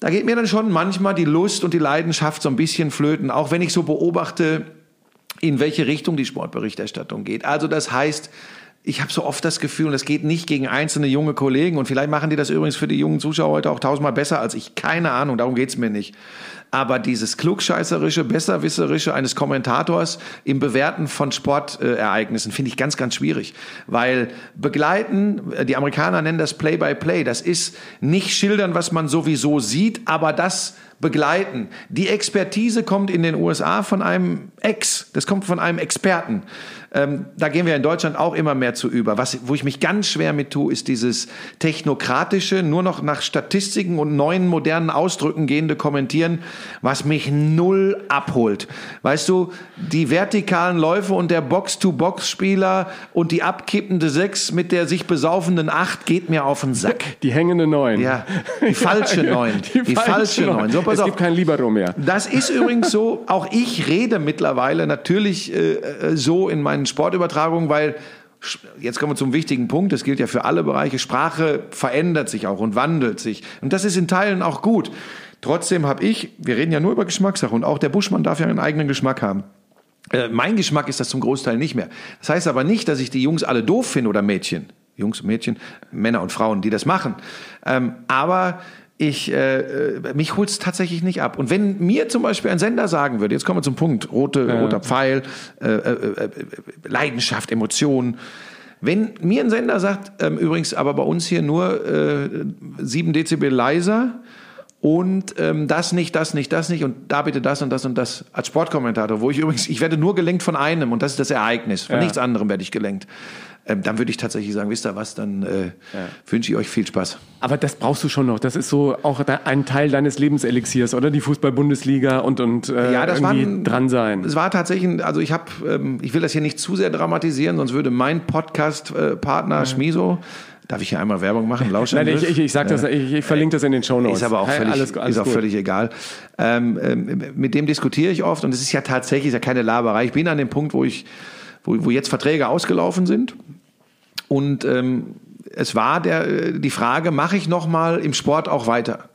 da geht mir dann schon manchmal die Lust und die Leidenschaft so ein bisschen flöten, auch wenn ich so beobachte, in welche Richtung die Sportberichterstattung geht. Also das heißt, ich habe so oft das Gefühl, und das geht nicht gegen einzelne junge Kollegen, und vielleicht machen die das übrigens für die jungen Zuschauer heute auch tausendmal besser als ich, keine Ahnung, darum geht's mir nicht. Aber dieses klugscheißerische, besserwisserische eines Kommentators im Bewerten von Sportereignissen finde ich ganz, ganz schwierig. Weil begleiten, äh, die Amerikaner nennen das Play-by-Play, das ist nicht schildern, was man sowieso sieht, aber das begleiten. Die Expertise kommt in den USA von einem Ex, das kommt von einem Experten. Ähm, da gehen wir in Deutschland auch immer mehr zu über. Was, wo ich mich ganz schwer mit tue, ist dieses technokratische, nur noch nach Statistiken und neuen modernen Ausdrücken gehende Kommentieren, was mich null abholt. Weißt du, die vertikalen Läufe und der Box-to-Box-Spieler und die abkippende Sechs mit der sich besaufenden Acht geht mir auf den Sack. die hängende Neun. Ja, die falsche Neun. Die, falsche Neun. So, es auf. gibt kein Libero mehr. Das ist übrigens so, auch ich rede mittlerweile natürlich äh, äh, so in meinen Sportübertragungen, weil Jetzt kommen wir zum wichtigen Punkt. Das gilt ja für alle Bereiche. Sprache verändert sich auch und wandelt sich. Und das ist in Teilen auch gut. Trotzdem habe ich, wir reden ja nur über Geschmackssache und auch der Buschmann darf ja einen eigenen Geschmack haben. Äh, mein Geschmack ist das zum Großteil nicht mehr. Das heißt aber nicht, dass ich die Jungs alle doof finde oder Mädchen. Jungs und Mädchen, Männer und Frauen, die das machen. Ähm, aber ich, äh, äh mich holt's tatsächlich nicht ab. Und wenn mir zum Beispiel ein Sender sagen würde, jetzt kommen wir zum Punkt, rote, ja. roter Pfeil, äh, äh, äh, Leidenschaft, Emotionen. Wenn mir ein Sender sagt, ähm, übrigens aber bei uns hier nur äh, 7 Dezibel leiser und ähm, das nicht, das nicht, das nicht und da bitte das und das und das als Sportkommentator, wo ich übrigens, ich werde nur gelenkt von einem und das ist das Ereignis, von ja. nichts anderem werde ich gelenkt ähm, dann würde ich tatsächlich sagen, wisst ihr was, dann äh, ja. wünsche ich euch viel Spaß. Aber das brauchst du schon noch. Das ist so auch ein Teil deines Lebenselixiers, oder? Die Fußball-Bundesliga und, und äh, ja, das irgendwie war, dran sein. Es war tatsächlich, also ich habe, ähm, ich will das hier nicht zu sehr dramatisieren, sonst würde mein Podcast-Partner ja. Schmiso Darf ich hier einmal Werbung machen? Lauschen Nein, ich, ich, ich sag das, ich, ich verlinke das in den Show Notes. Ist aber auch völlig, alles, alles ist auch völlig egal. Ähm, ähm, mit dem diskutiere ich oft und es ist ja tatsächlich ist ja keine Laberei. Ich bin an dem Punkt, wo ich, wo, wo jetzt Verträge ausgelaufen sind und ähm, es war der, die Frage, mache ich nochmal im Sport auch weiter?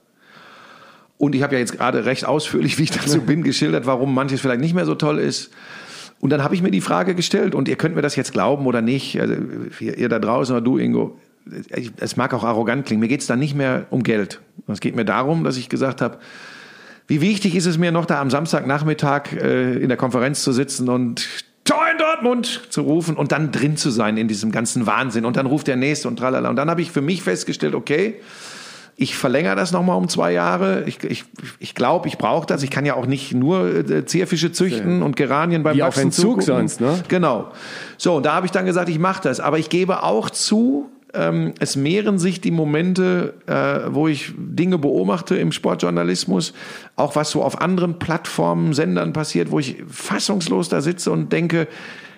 Und ich habe ja jetzt gerade recht ausführlich, wie ich dazu bin, geschildert, warum manches vielleicht nicht mehr so toll ist. Und dann habe ich mir die Frage gestellt, und ihr könnt mir das jetzt glauben oder nicht, also ihr, ihr da draußen oder du, Ingo, es mag auch arrogant klingen, mir geht es da nicht mehr um Geld. Es geht mir darum, dass ich gesagt habe, wie wichtig ist es mir noch, da am Samstagnachmittag äh, in der Konferenz zu sitzen und Dortmund zu rufen und dann drin zu sein in diesem ganzen Wahnsinn. Und dann ruft der Nächste und tralala. Und dann habe ich für mich festgestellt, okay, ich verlängere das nochmal um zwei Jahre. Ich glaube, ich, ich, glaub, ich brauche das. Ich kann ja auch nicht nur äh, Zierfische züchten und Geranien beim Wie Wachsen auf Entzug sonst, ne? Genau. So, und da habe ich dann gesagt, ich mache das. Aber ich gebe auch zu, ähm, es mehren sich die Momente, äh, wo ich Dinge beobachte im Sportjournalismus, auch was so auf anderen Plattformen, Sendern passiert, wo ich fassungslos da sitze und denke,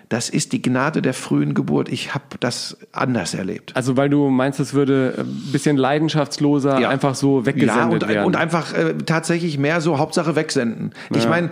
das ist die Gnade der frühen Geburt. Ich habe das anders erlebt. Also weil du meinst, es würde ein bisschen leidenschaftsloser ja. einfach so weggesendet ja, und, werden. Und einfach äh, tatsächlich mehr so Hauptsache wegsenden. Ja. Ich meine,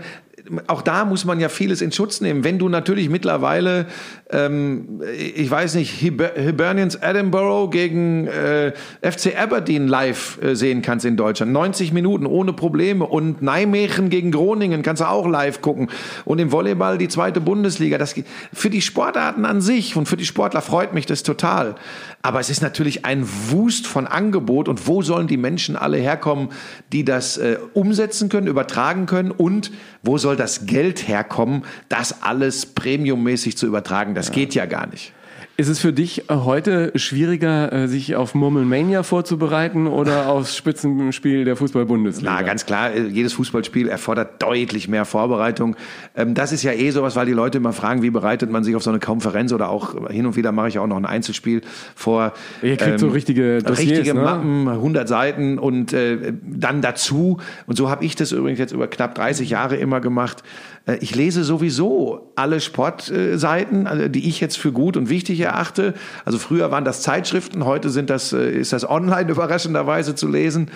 auch da muss man ja vieles in Schutz nehmen. Wenn du natürlich mittlerweile, ähm, ich weiß nicht, Hibernians Edinburgh gegen äh, FC Aberdeen live äh, sehen kannst in Deutschland, 90 Minuten ohne Probleme und Nijmegen gegen Groningen kannst du auch live gucken und im Volleyball die zweite Bundesliga. Das für die Sportarten an sich und für die Sportler freut mich das total. Aber es ist natürlich ein Wust von Angebot und wo sollen die Menschen alle herkommen, die das äh, umsetzen können, übertragen können und wo soll das Geld herkommen, das alles premiummäßig zu übertragen? Das geht ja gar nicht. Ist es für dich äh, heute schwieriger, äh, sich auf Murmelmania vorzubereiten oder aufs Spitzenspiel der Fußball-Bundesliga? Na, ganz klar, äh, jedes Fußballspiel erfordert deutlich mehr Vorbereitung. Ähm, das ist ja eh sowas, weil die Leute immer fragen, wie bereitet man sich auf so eine Konferenz oder auch hin und wieder mache ich auch noch ein Einzelspiel vor. Ihr kriegt ähm, so richtige Dossiers, Richtige ne? Mappen, 100 Seiten und äh, dann dazu, und so habe ich das übrigens jetzt über knapp 30 Jahre immer gemacht, äh, ich lese sowieso alle Sportseiten, also die ich jetzt für gut und wichtig erachte. Also früher waren das Zeitschriften, heute sind das, äh, ist das online überraschenderweise zu lesen.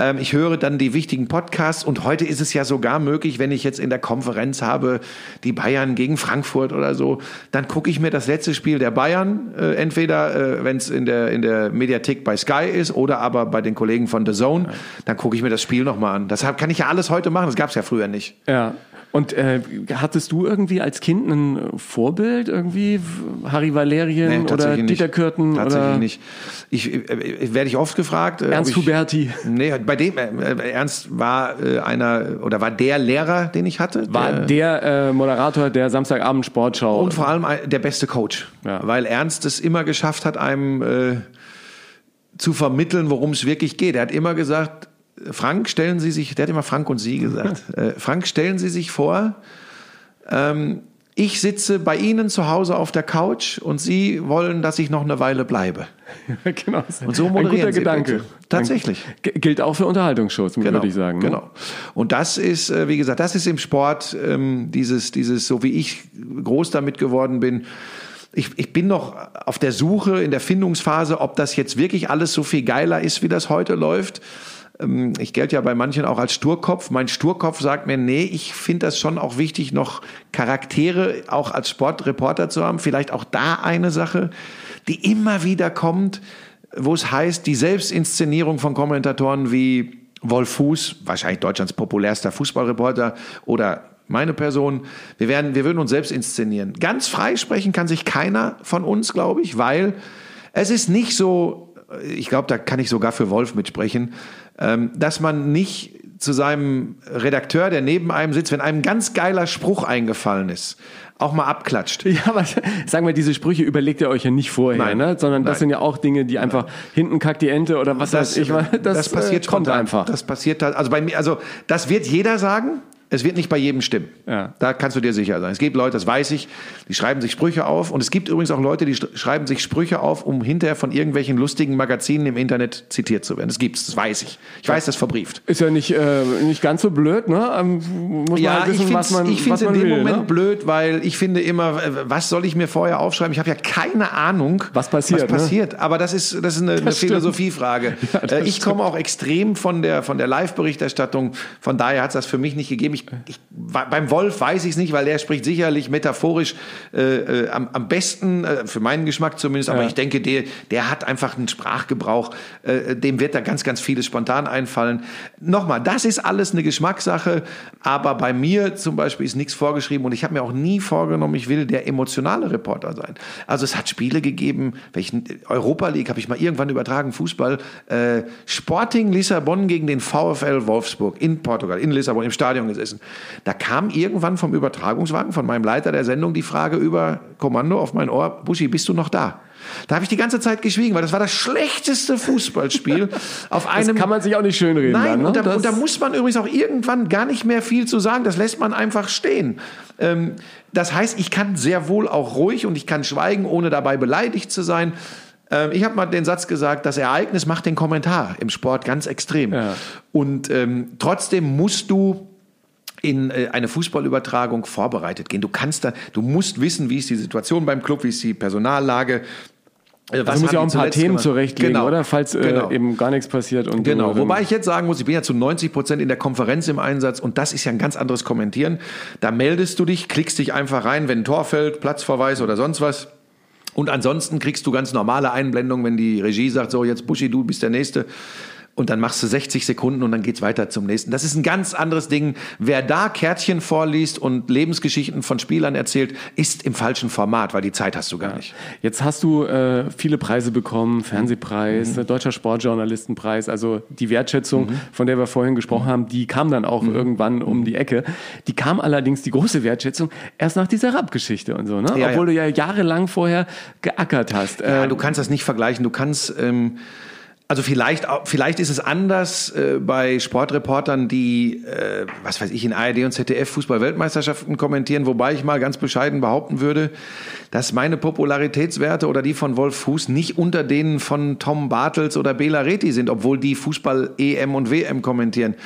Ähm, ich höre dann die wichtigen Podcasts und heute ist es ja sogar möglich, wenn ich jetzt in der Konferenz habe, die Bayern gegen Frankfurt oder so, dann gucke ich mir das letzte Spiel der Bayern, äh, entweder wenn es in der, in der Mediathek bei Sky ist oder aber bei den Kollegen von The Zone, dann gucke ich mir das Spiel nochmal an. Deshalb kann ich ja alles heute machen, das gab es ja früher nicht. Ja. Und äh, hattest du irgendwie als Kind ein Vorbild irgendwie? Harry Valerien nee, oder Dieter Kürten? Tatsächlich oder? nicht. Ich, äh, werde ich oft gefragt. Äh, Ernst ich, Huberti. Nee, bei dem, äh, äh, Ernst war äh, einer, oder war der Lehrer, den ich hatte. War der, der äh, Moderator der Samstagabend Sportschau. Und vor allem der beste Coach. Ja. Weil Ernst es immer geschafft hat, einem äh, zu vermitteln, worum es wirklich geht. Er hat immer gesagt, Frank, stellen Sie sich, der hat immer Frank und Sie gesagt, äh, Frank, stellen Sie sich vor, ähm, ich sitze bei Ihnen zu Hause auf der Couch und Sie wollen, dass ich noch eine Weile bleibe. genau. Und so moderieren Ein guter Sie Gedanke. Bitte. Tatsächlich. G gilt auch für Unterhaltungsshows, genau, würde ich sagen. Ne? Genau. Und das ist, äh, wie gesagt, das ist im Sport ähm, dieses, dieses, so wie ich groß damit geworden bin. Ich, ich bin noch auf der Suche in der Findungsphase, ob das jetzt wirklich alles so viel geiler ist, wie das heute läuft ich gelte ja bei manchen auch als Sturkopf. Mein Sturkopf sagt mir, nee, ich finde das schon auch wichtig, noch Charaktere auch als Sportreporter zu haben. Vielleicht auch da eine Sache, die immer wieder kommt, wo es heißt, die Selbstinszenierung von Kommentatoren wie Wolf Fuß, wahrscheinlich Deutschlands populärster Fußballreporter oder meine Person, wir werden, wir würden uns selbst inszenieren. Ganz frei sprechen kann sich keiner von uns, glaube ich, weil es ist nicht so, ich glaube, da kann ich sogar für Wolf mitsprechen, ähm, dass man nicht zu seinem Redakteur, der neben einem sitzt, wenn einem ein ganz geiler Spruch eingefallen ist, auch mal abklatscht. Ja, aber sagen wir, diese Sprüche überlegt ihr euch ja nicht vorher, Nein. ne? sondern das Nein. sind ja auch Dinge, die einfach hinten kackt die Ente oder was weiß ich. Das, das passiert äh, kommt spontan. einfach. Das passiert also bei mir, also das wird jeder sagen. Es wird nicht bei jedem stimmen. Ja. Da kannst du dir sicher sein. Es gibt Leute, das weiß ich, die schreiben sich Sprüche auf. Und es gibt übrigens auch Leute, die sch- schreiben sich Sprüche auf, um hinterher von irgendwelchen lustigen Magazinen im Internet zitiert zu werden. Das gibt's, das weiß ich. Ich weiß das verbrieft. Ist ja nicht, äh, nicht ganz so blöd, ne? Ähm, muss man halt wissen, ich was man, ich find's was man in dem will, Moment ne? blöd, weil ich finde immer, äh, was soll ich mir vorher aufschreiben? Ich habe ja keine Ahnung, Was passiert, Was ne? passiert. Aber das ist, das ist eine, eine. Philosophiefrage. Ja, Äh, ich komme auch extrem von der, von der Live-Berichterstattung. Von daher hat es das für mich nicht gegeben. Ich, ich, wa- beim Wolf weiß ich es nicht, weil der spricht sicherlich metaphorisch äh, äh, am, am besten, äh, für meinen Geschmack zumindest. Aber Ja. ich denke, der, der hat einfach einen Sprachgebrauch, äh, dem wird da ganz, ganz vieles spontan einfallen. Nochmal, das ist alles eine Geschmackssache, aber bei mir zum Beispiel ist nichts vorgeschrieben und ich habe mir auch nie vorgenommen, ich will der emotionale Reporter sein. Also es hat Spiele gegeben, welchen Europa League habe ich mal irgendwann übertragen, Fußball, äh, Sporting Lissabon gegen den VfL Wolfsburg in Portugal, in Lissabon, im Stadion gesessen. Da kam irgendwann vom Übertragungswagen, von meinem Leiter der Sendung, die Frage über Kommando auf mein Ohr, Buschi, bist du noch da? Da habe ich die ganze Zeit geschwiegen, weil das war das schlechteste Fußballspiel auf Das einem kann man sich auch nicht schönreden. Nein, dann, ne? und, da, Das- und da muss man übrigens auch irgendwann gar nicht mehr viel zu sagen. Das lässt man einfach stehen. Ähm, das heißt, ich kann sehr wohl auch ruhig und ich kann schweigen, ohne dabei beleidigt zu sein. Ähm, ich habe mal den Satz gesagt, das Ereignis macht den Kommentar im Sport ganz extrem. Ja. Und ähm, trotzdem musst du in äh, eine Fußballübertragung vorbereitet gehen. Du kannst da, du musst wissen, wie ist die Situation beim Club, wie ist die Personallage. äh, was also muss ja auch ein paar Themen gemacht. zurechtlegen, Genau. oder? Falls äh, Genau. eben gar nichts passiert. Und Genau, du, wobei ich jetzt sagen muss, ich bin ja zu 90 Prozent in der Konferenz im Einsatz und das ist ja ein ganz anderes Kommentieren. Da meldest du dich, klickst dich einfach rein, wenn ein Tor fällt, Platzverweis oder sonst was. Und ansonsten kriegst du ganz normale Einblendungen, wenn die Regie sagt, so jetzt Buschi, du bist der Nächste. Und dann machst du 60 Sekunden und dann geht's weiter zum nächsten. Das ist ein ganz anderes Ding. Wer da Kärtchen vorliest und Lebensgeschichten von Spielern erzählt, ist im falschen Format, weil die Zeit hast du gar nicht. Jetzt hast du äh, viele Preise bekommen, Fernsehpreis, Mhm. Deutscher Sportjournalistenpreis, also die Wertschätzung, von der wir vorhin gesprochen Mhm. haben, die kam dann auch irgendwann um die Ecke. Die kam allerdings, die große Wertschätzung, erst nach dieser Rap-Geschichte und so, ne? Ja, Obwohl du ja jahrelang vorher geackert hast. Ja, Ähm, du kannst das nicht vergleichen. Du kannst, ähm, also vielleicht, vielleicht ist es anders äh, bei Sportreportern, die, äh, was weiß ich, in ARD und ZDF Fußball-Weltmeisterschaften kommentieren, wobei ich mal ganz bescheiden behaupten würde, dass meine Popularitätswerte oder die von Wolf Fuß nicht unter denen von Tom Bartels oder Bela Reti sind, obwohl die Fußball-EM und WM kommentieren.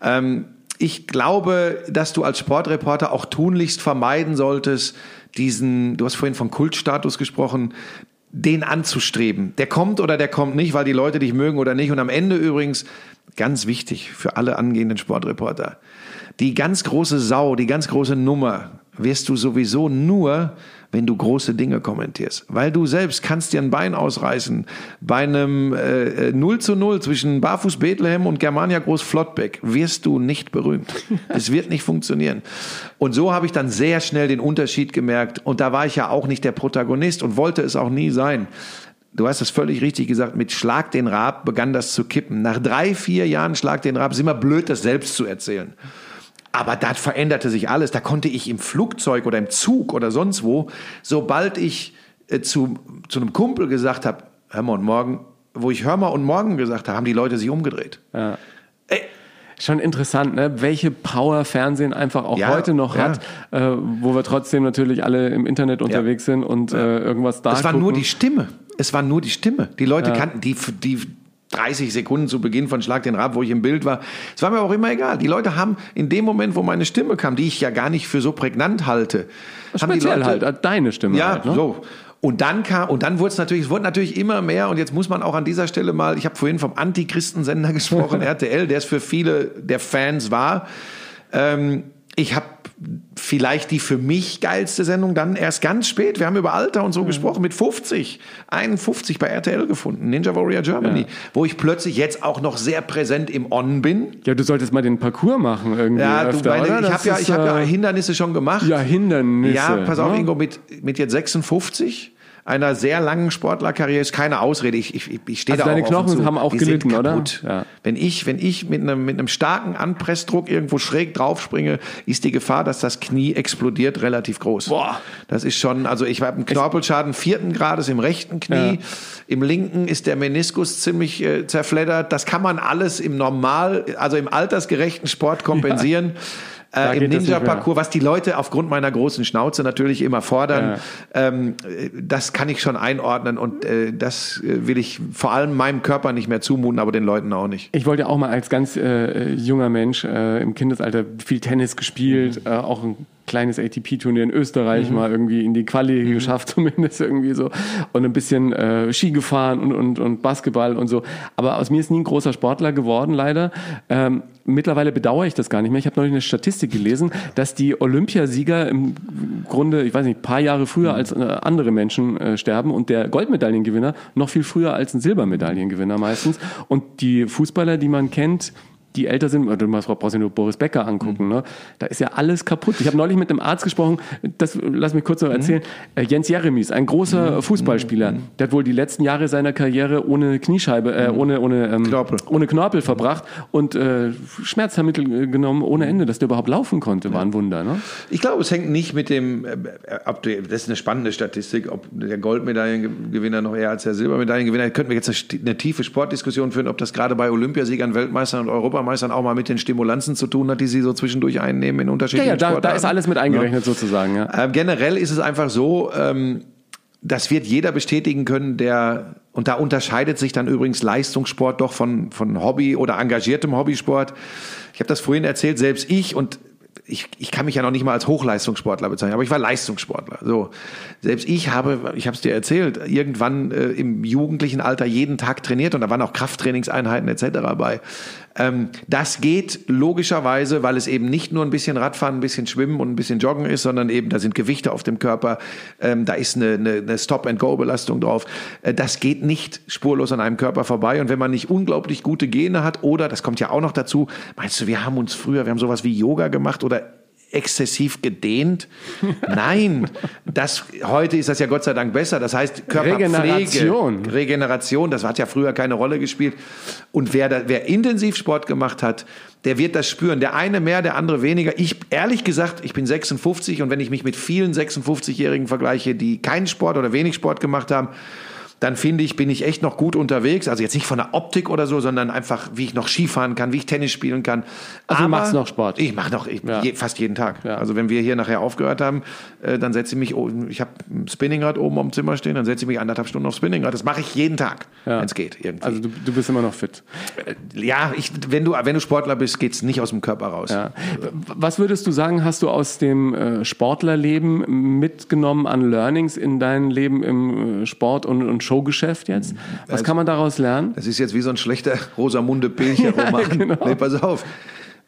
Ähm, ich glaube, dass du als Sportreporter auch tunlichst vermeiden solltest, diesen, du hast vorhin von Kultstatus gesprochen, den anzustreben. Der kommt oder der kommt nicht, weil die Leute dich mögen oder nicht. Und am Ende übrigens, ganz wichtig für alle angehenden Sportreporter, die ganz große Sau, die ganz große Nummer wirst du sowieso nur, wenn du große Dinge kommentierst. Weil du selbst kannst dir ein Bein ausreißen bei einem äh, 0 zu 0 zwischen Barfuß Bethlehem und Germania Groß Flottbeck wirst du nicht berühmt. Es wird nicht funktionieren. Und so habe ich dann sehr schnell den Unterschied gemerkt. Und da war ich ja auch nicht der Protagonist und wollte es auch nie sein. Du hast es völlig richtig gesagt, mit Schlag den Rab begann das zu kippen. Nach drei, vier Jahren Schlag den Rab ist immer blöd, das selbst zu erzählen. Aber da veränderte sich alles. Da konnte ich im Flugzeug oder im Zug oder sonst wo, sobald ich äh, zu, zu einem Kumpel gesagt habe, hör mal und morgen, wo ich hör mal und morgen gesagt habe, haben die Leute sich umgedreht. Ja. Ey, Schon interessant, ne? welche Power Fernsehen einfach auch Ja, heute noch ja. hat, äh, wo wir trotzdem natürlich alle im Internet unterwegs sind und äh, irgendwas da Es war nur die Stimme. Es war nur die Stimme. Die Leute kannten die, die 30 Sekunden zu Beginn von Schlag den Rab, wo ich im Bild war. Es war mir auch immer egal. Die Leute haben in dem Moment, wo meine Stimme kam, die ich ja gar nicht für so prägnant halte, haben die Speziell Leute, halt, äh, deine Stimme Ja, halt, ne? so. Und dann kam, und dann wurde es natürlich, es wurde natürlich immer mehr, und jetzt muss man auch an dieser Stelle mal, ich habe vorhin vom Antichristensender gesprochen, RTL, der es für viele der Fans war. Ähm, ich habe vielleicht die für mich geilste Sendung dann erst ganz spät. Wir haben über Alter und so Mhm. gesprochen, mit 50, 51 bei RTL gefunden, Ninja Warrior Germany, Ja. wo ich plötzlich jetzt auch noch sehr präsent im On bin. Ja, du solltest mal den Parcours machen irgendwie. Ja, du, öfter, meine, oder? ich habe ja, ich hab ja äh, Hindernisse schon gemacht. ja, Hindernisse. Ja, pass auf, ne? Ingo, mit, mit jetzt 56, einer sehr langen Sportlerkarriere ist keine Ausrede. Ich, ich, ich stehe Also da deine auch Knochen haben auch Die gelitten, oder? Ja. Wenn ich, wenn ich mit einem, mit einem starken Anpressdruck irgendwo schräg draufspringe, ist die Gefahr, dass das Knie explodiert, relativ groß. Boah. Das ist schon, also ich habe einen Knorpelschaden vierten Grades im rechten Knie. Ja. Im linken ist der Meniskus ziemlich äh, zerfleddert. Das kann man alles im normal, also im altersgerechten Sport kompensieren. Da Äh, Im. Ninja-Parcours, was die Leute aufgrund meiner großen Schnauze natürlich immer fordern, ähm, äh, das kann ich schon einordnen und äh, das äh, will ich vor allem meinem Körper nicht mehr zumuten, aber den Leuten auch nicht. Ich wollte ja auch mal als ganz äh, junger Mensch äh, im Kindesalter viel Tennis gespielt, Mhm. äh, auch ein kleines ATP-Turnier in Österreich mal irgendwie in die Quali Mhm. geschafft, zumindest irgendwie so. Und ein bisschen äh, Ski gefahren und, und, und Basketball und so. Aber aus mir ist nie ein großer Sportler geworden, leider. Ähm, mittlerweile bedauere ich das gar nicht mehr. Ich habe neulich eine Statistik gelesen, dass die Olympiasieger im Grunde, ich weiß nicht, ein paar Jahre früher als äh, andere Menschen äh, sterben und der Goldmedaillengewinner noch viel früher als ein Silbermedaillengewinner meistens. Und die Fußballer, die man kennt, die älter sind, du brauchst ja nur Boris Becker angucken, ne? da ist ja alles kaputt. Ich habe neulich mit einem Arzt gesprochen, das lass mich kurz noch erzählen. Äh, Jens Jeremies, ein großer Fußballspieler, der hat wohl die letzten Jahre seiner Karriere ohne Kniescheibe, äh, ohne, ohne, ähm, Knorpel. ohne Knorpel verbracht und äh, Schmerzmittel äh, genommen ohne Ende, dass der überhaupt laufen konnte, war ein Wunder. Ne? Ich glaube, es hängt nicht mit dem, äh, ob der, das ist eine spannende Statistik, ob der Goldmedaillengewinner noch eher als der Silbermedaillengewinner, könnten wir jetzt eine, tiefe Sportdiskussion führen, ob das gerade bei Olympiasiegern, Weltmeistern und Europameistern auch mal mit den Stimulanzen zu tun hat, die sie so zwischendurch einnehmen in Ja, unterschiedlichen ja, da, da Sportarten. ist alles mit eingerechnet sozusagen. Ja. Ähm, generell ist es einfach so, ähm, das wird jeder bestätigen können, der, und da unterscheidet sich dann übrigens Leistungssport doch von, von Hobby oder engagiertem Hobbysport. Ich habe das vorhin erzählt, selbst ich und ich, ich kann mich ja noch nicht mal als Hochleistungssportler bezeichnen, aber ich war Leistungssportler. So, selbst ich habe, ich habe es dir erzählt, irgendwann äh, im jugendlichen Alter jeden Tag trainiert und da waren auch Krafttrainingseinheiten etc. bei. Ähm, das geht logischerweise, weil es eben nicht nur ein bisschen Radfahren, ein bisschen Schwimmen und ein bisschen Joggen ist, sondern eben da sind Gewichte auf dem Körper, ähm, da ist eine, eine, eine Stop-and-Go-Belastung drauf. Äh, das geht nicht spurlos an einem Körper vorbei. Und wenn man nicht unglaublich gute Gene hat oder, das kommt ja auch noch dazu, meinst du, wir haben uns früher, wir haben sowas wie Yoga gemacht oder exzessiv gedehnt. Nein, das, heute ist das ja Gott sei Dank besser. Das heißt, Körperpflege, Regeneration. Regeneration, das hat ja früher keine Rolle gespielt. Und wer, da, wer intensiv Sport gemacht hat, der wird das spüren. Der eine mehr, der andere weniger. Ich, ehrlich gesagt, ich bin 56 und wenn ich mich mit vielen 56-Jährigen vergleiche, die keinen Sport oder wenig Sport gemacht haben, dann finde ich, bin ich echt noch gut unterwegs. Also jetzt nicht von der Optik oder so, sondern einfach, wie ich noch Skifahren kann, wie ich Tennis spielen kann. Also du Aber machst noch Sport? Ich mache noch ich, Ja. je, fast jeden Tag. Ja. Also wenn wir hier nachher aufgehört haben, äh, dann setze ich mich, ich habe ein Spinningrad oben am Zimmer stehen, dann setze ich mich anderthalb Stunden aufs Spinningrad. Das mache ich jeden Tag, Ja. wenn es geht. Irgendwie. Also du, du bist immer noch fit. ja, ich, wenn, du, wenn du Sportler bist, geht's nicht aus dem Körper raus. Was würdest du sagen, hast du aus dem äh, Sportlerleben mitgenommen an Learnings in dein Leben im äh, Sport- und, und Showgeschäft jetzt? Was kann man daraus lernen? Das ist jetzt wie so ein schlechter Rosamunde Pilcher-Roman. genau. Nee, pass auf.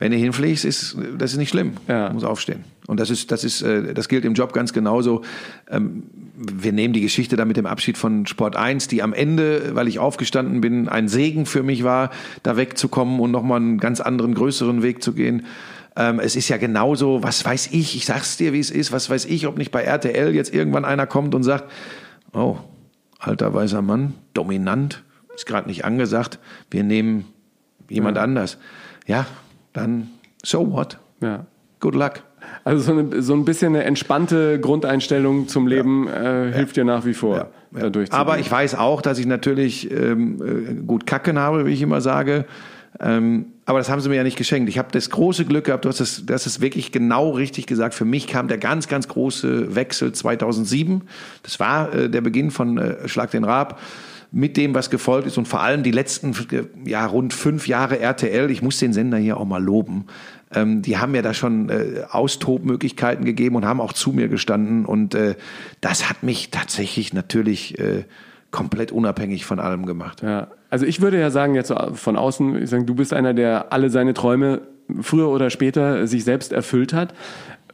Wenn du hinfliegst, ist das ist nicht schlimm. Ja. Du musst aufstehen. Und das ist, das ist, äh, das gilt im Job ganz genauso. Ähm, Wir nehmen die Geschichte da mit dem Abschied von Sport 1, die am Ende, weil ich aufgestanden bin, ein Segen für mich war, da wegzukommen und nochmal einen ganz anderen, größeren Weg zu gehen. Ähm, Es ist ja genauso, was weiß ich, ich sag's dir, wie es ist, was weiß ich, ob nicht bei RTL jetzt irgendwann einer kommt und sagt, oh, alter weißer Mann, dominant, ist gerade nicht angesagt, wir nehmen jemand anders. Ja, dann so what? Ja. Good luck. Also so, eine, so ein bisschen eine entspannte Grundeinstellung zum Leben äh, hilft dir nach wie vor, durchzugehen. Aber ich weiß auch, dass ich natürlich ähm, äh, gut kacken habe, wie ich immer sage. Ähm, aber das haben sie mir ja nicht geschenkt. Ich habe das große Glück gehabt, du hast es, das ist wirklich genau richtig gesagt. Für mich kam der ganz, ganz große Wechsel 2007. Das war äh, der Beginn von äh, Schlag den Raab. mit dem, was gefolgt ist und vor allem die letzten ja, rund fünf Jahre RTL, ich muss den Sender hier auch mal loben, ähm, die haben mir da schon äh, Austobmöglichkeiten gegeben und haben auch zu mir gestanden und äh, das hat mich tatsächlich natürlich äh, komplett unabhängig von allem gemacht. Ja, also ich würde ja sagen, jetzt von außen, ich sagen, du bist einer, der alle seine Träume früher oder später sich selbst erfüllt hat.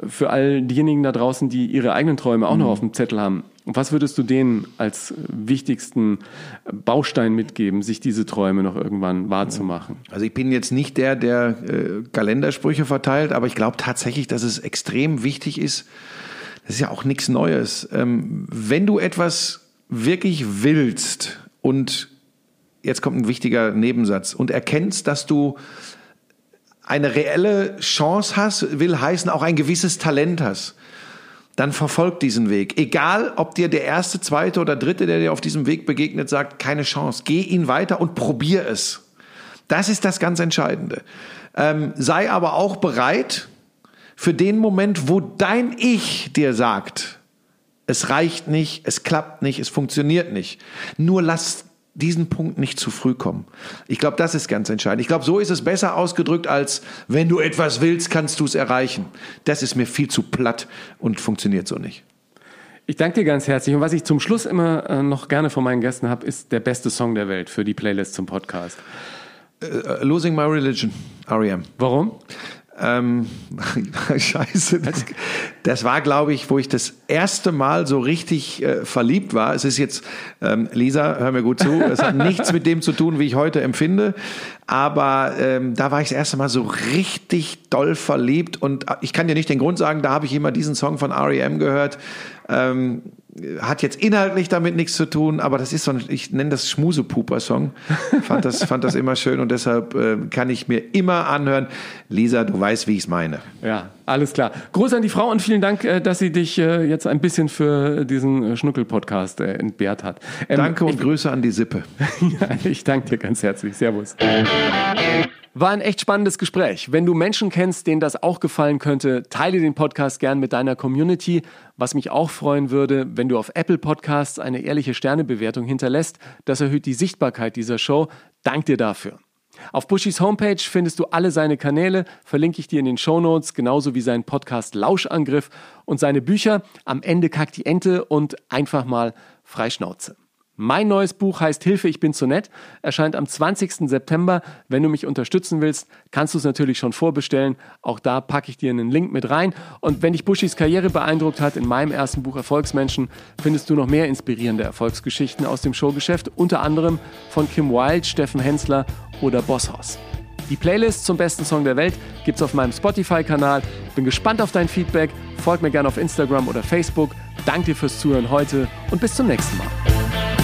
Für all diejenigen da draußen, die ihre eigenen Träume auch noch auf dem Zettel haben, was würdest du denen als wichtigsten Baustein mitgeben, sich diese Träume noch irgendwann wahrzumachen? Also ich bin jetzt nicht der, der äh, Kalendersprüche verteilt, aber ich glaube tatsächlich, dass es extrem wichtig ist. Das ist ja auch nichts Neues. Ähm, wenn du etwas wirklich willst und jetzt kommt ein wichtiger Nebensatz und erkennst, dass du eine reelle Chance hast, will heißen auch ein gewisses Talent hast, dann verfolg diesen Weg. Egal, ob dir der erste, zweite oder dritte, der dir auf diesem Weg begegnet, sagt, keine Chance. Geh ihn weiter und probier es. Das ist das ganz Entscheidende. Ähm, sei aber auch bereit für den Moment, wo dein Ich dir sagt, es reicht nicht, es klappt nicht, es funktioniert nicht. Nur lass diesen Punkt nicht zu früh kommen. Ich glaube, das ist ganz entscheidend. Ich glaube, so ist es besser ausgedrückt, als wenn du etwas willst, kannst du es erreichen. Das ist mir viel zu platt und funktioniert so nicht. Ich danke dir ganz herzlich. Und was ich zum Schluss immer äh, noch gerne von meinen Gästen habe, ist der beste Song der Welt für die Playlist zum Podcast. Uh, Losing My Religion, R.E.M. Warum? Ähm, scheiße. Das, das war, glaube ich, wo ich das erste Mal so richtig äh, verliebt war. Es ist jetzt, ähm, Lisa, hör mir gut zu, es hat nichts mit dem zu tun, wie ich heute empfinde. Aber ähm, da war ich das erste Mal so richtig doll verliebt. Und ich kann dir nicht den Grund sagen, da habe ich immer diesen Song von R.E.M. gehört. Ähm, hat jetzt inhaltlich damit nichts zu tun, aber das ist so ein, ich nenne das Schmusepuper-Song. Fand das, fand das immer schön und deshalb äh, kann ich mir immer anhören. Lisa, du weißt, wie ich es meine. Ja, alles klar. Gruß an die Frau und vielen Dank, äh, dass sie dich äh, jetzt ein bisschen für diesen äh, Schnuckel-Podcast entbehrt hat. Ähm, danke und ich, Grüße an die Sippe. ja, ich danke dir ganz herzlich. Servus. War ein echt spannendes Gespräch. Wenn du Menschen kennst, denen das auch gefallen könnte, teile den Podcast gern mit deiner Community. Was mich auch freuen würde, wenn du auf Apple Podcasts eine ehrliche Sternebewertung hinterlässt. Das erhöht die Sichtbarkeit dieser Show. Dank dir dafür. Auf Bushis Homepage findest du alle seine Kanäle, verlinke ich dir in den Show Notes, genauso wie seinen Podcast Lauschangriff und seine Bücher Am Ende kackt die Ente und einfach mal Freischnauze. Mein neues Buch heißt Hilfe, ich bin zu nett, erscheint am 20. September. Wenn du mich unterstützen willst, kannst du es natürlich schon vorbestellen. Auch da packe ich dir einen Link mit rein. Und wenn dich Bushis Karriere beeindruckt hat, in meinem ersten Buch Erfolgsmenschen, findest du noch mehr inspirierende Erfolgsgeschichten aus dem Showgeschäft, unter anderem von Kim Wilde, Steffen Hensler oder Bosshaus. Die Playlist zum besten Song der Welt gibt es auf meinem Spotify-Kanal. Bin gespannt auf dein Feedback. Folg mir gerne auf Instagram oder Facebook. Danke dir fürs Zuhören heute und bis zum nächsten Mal.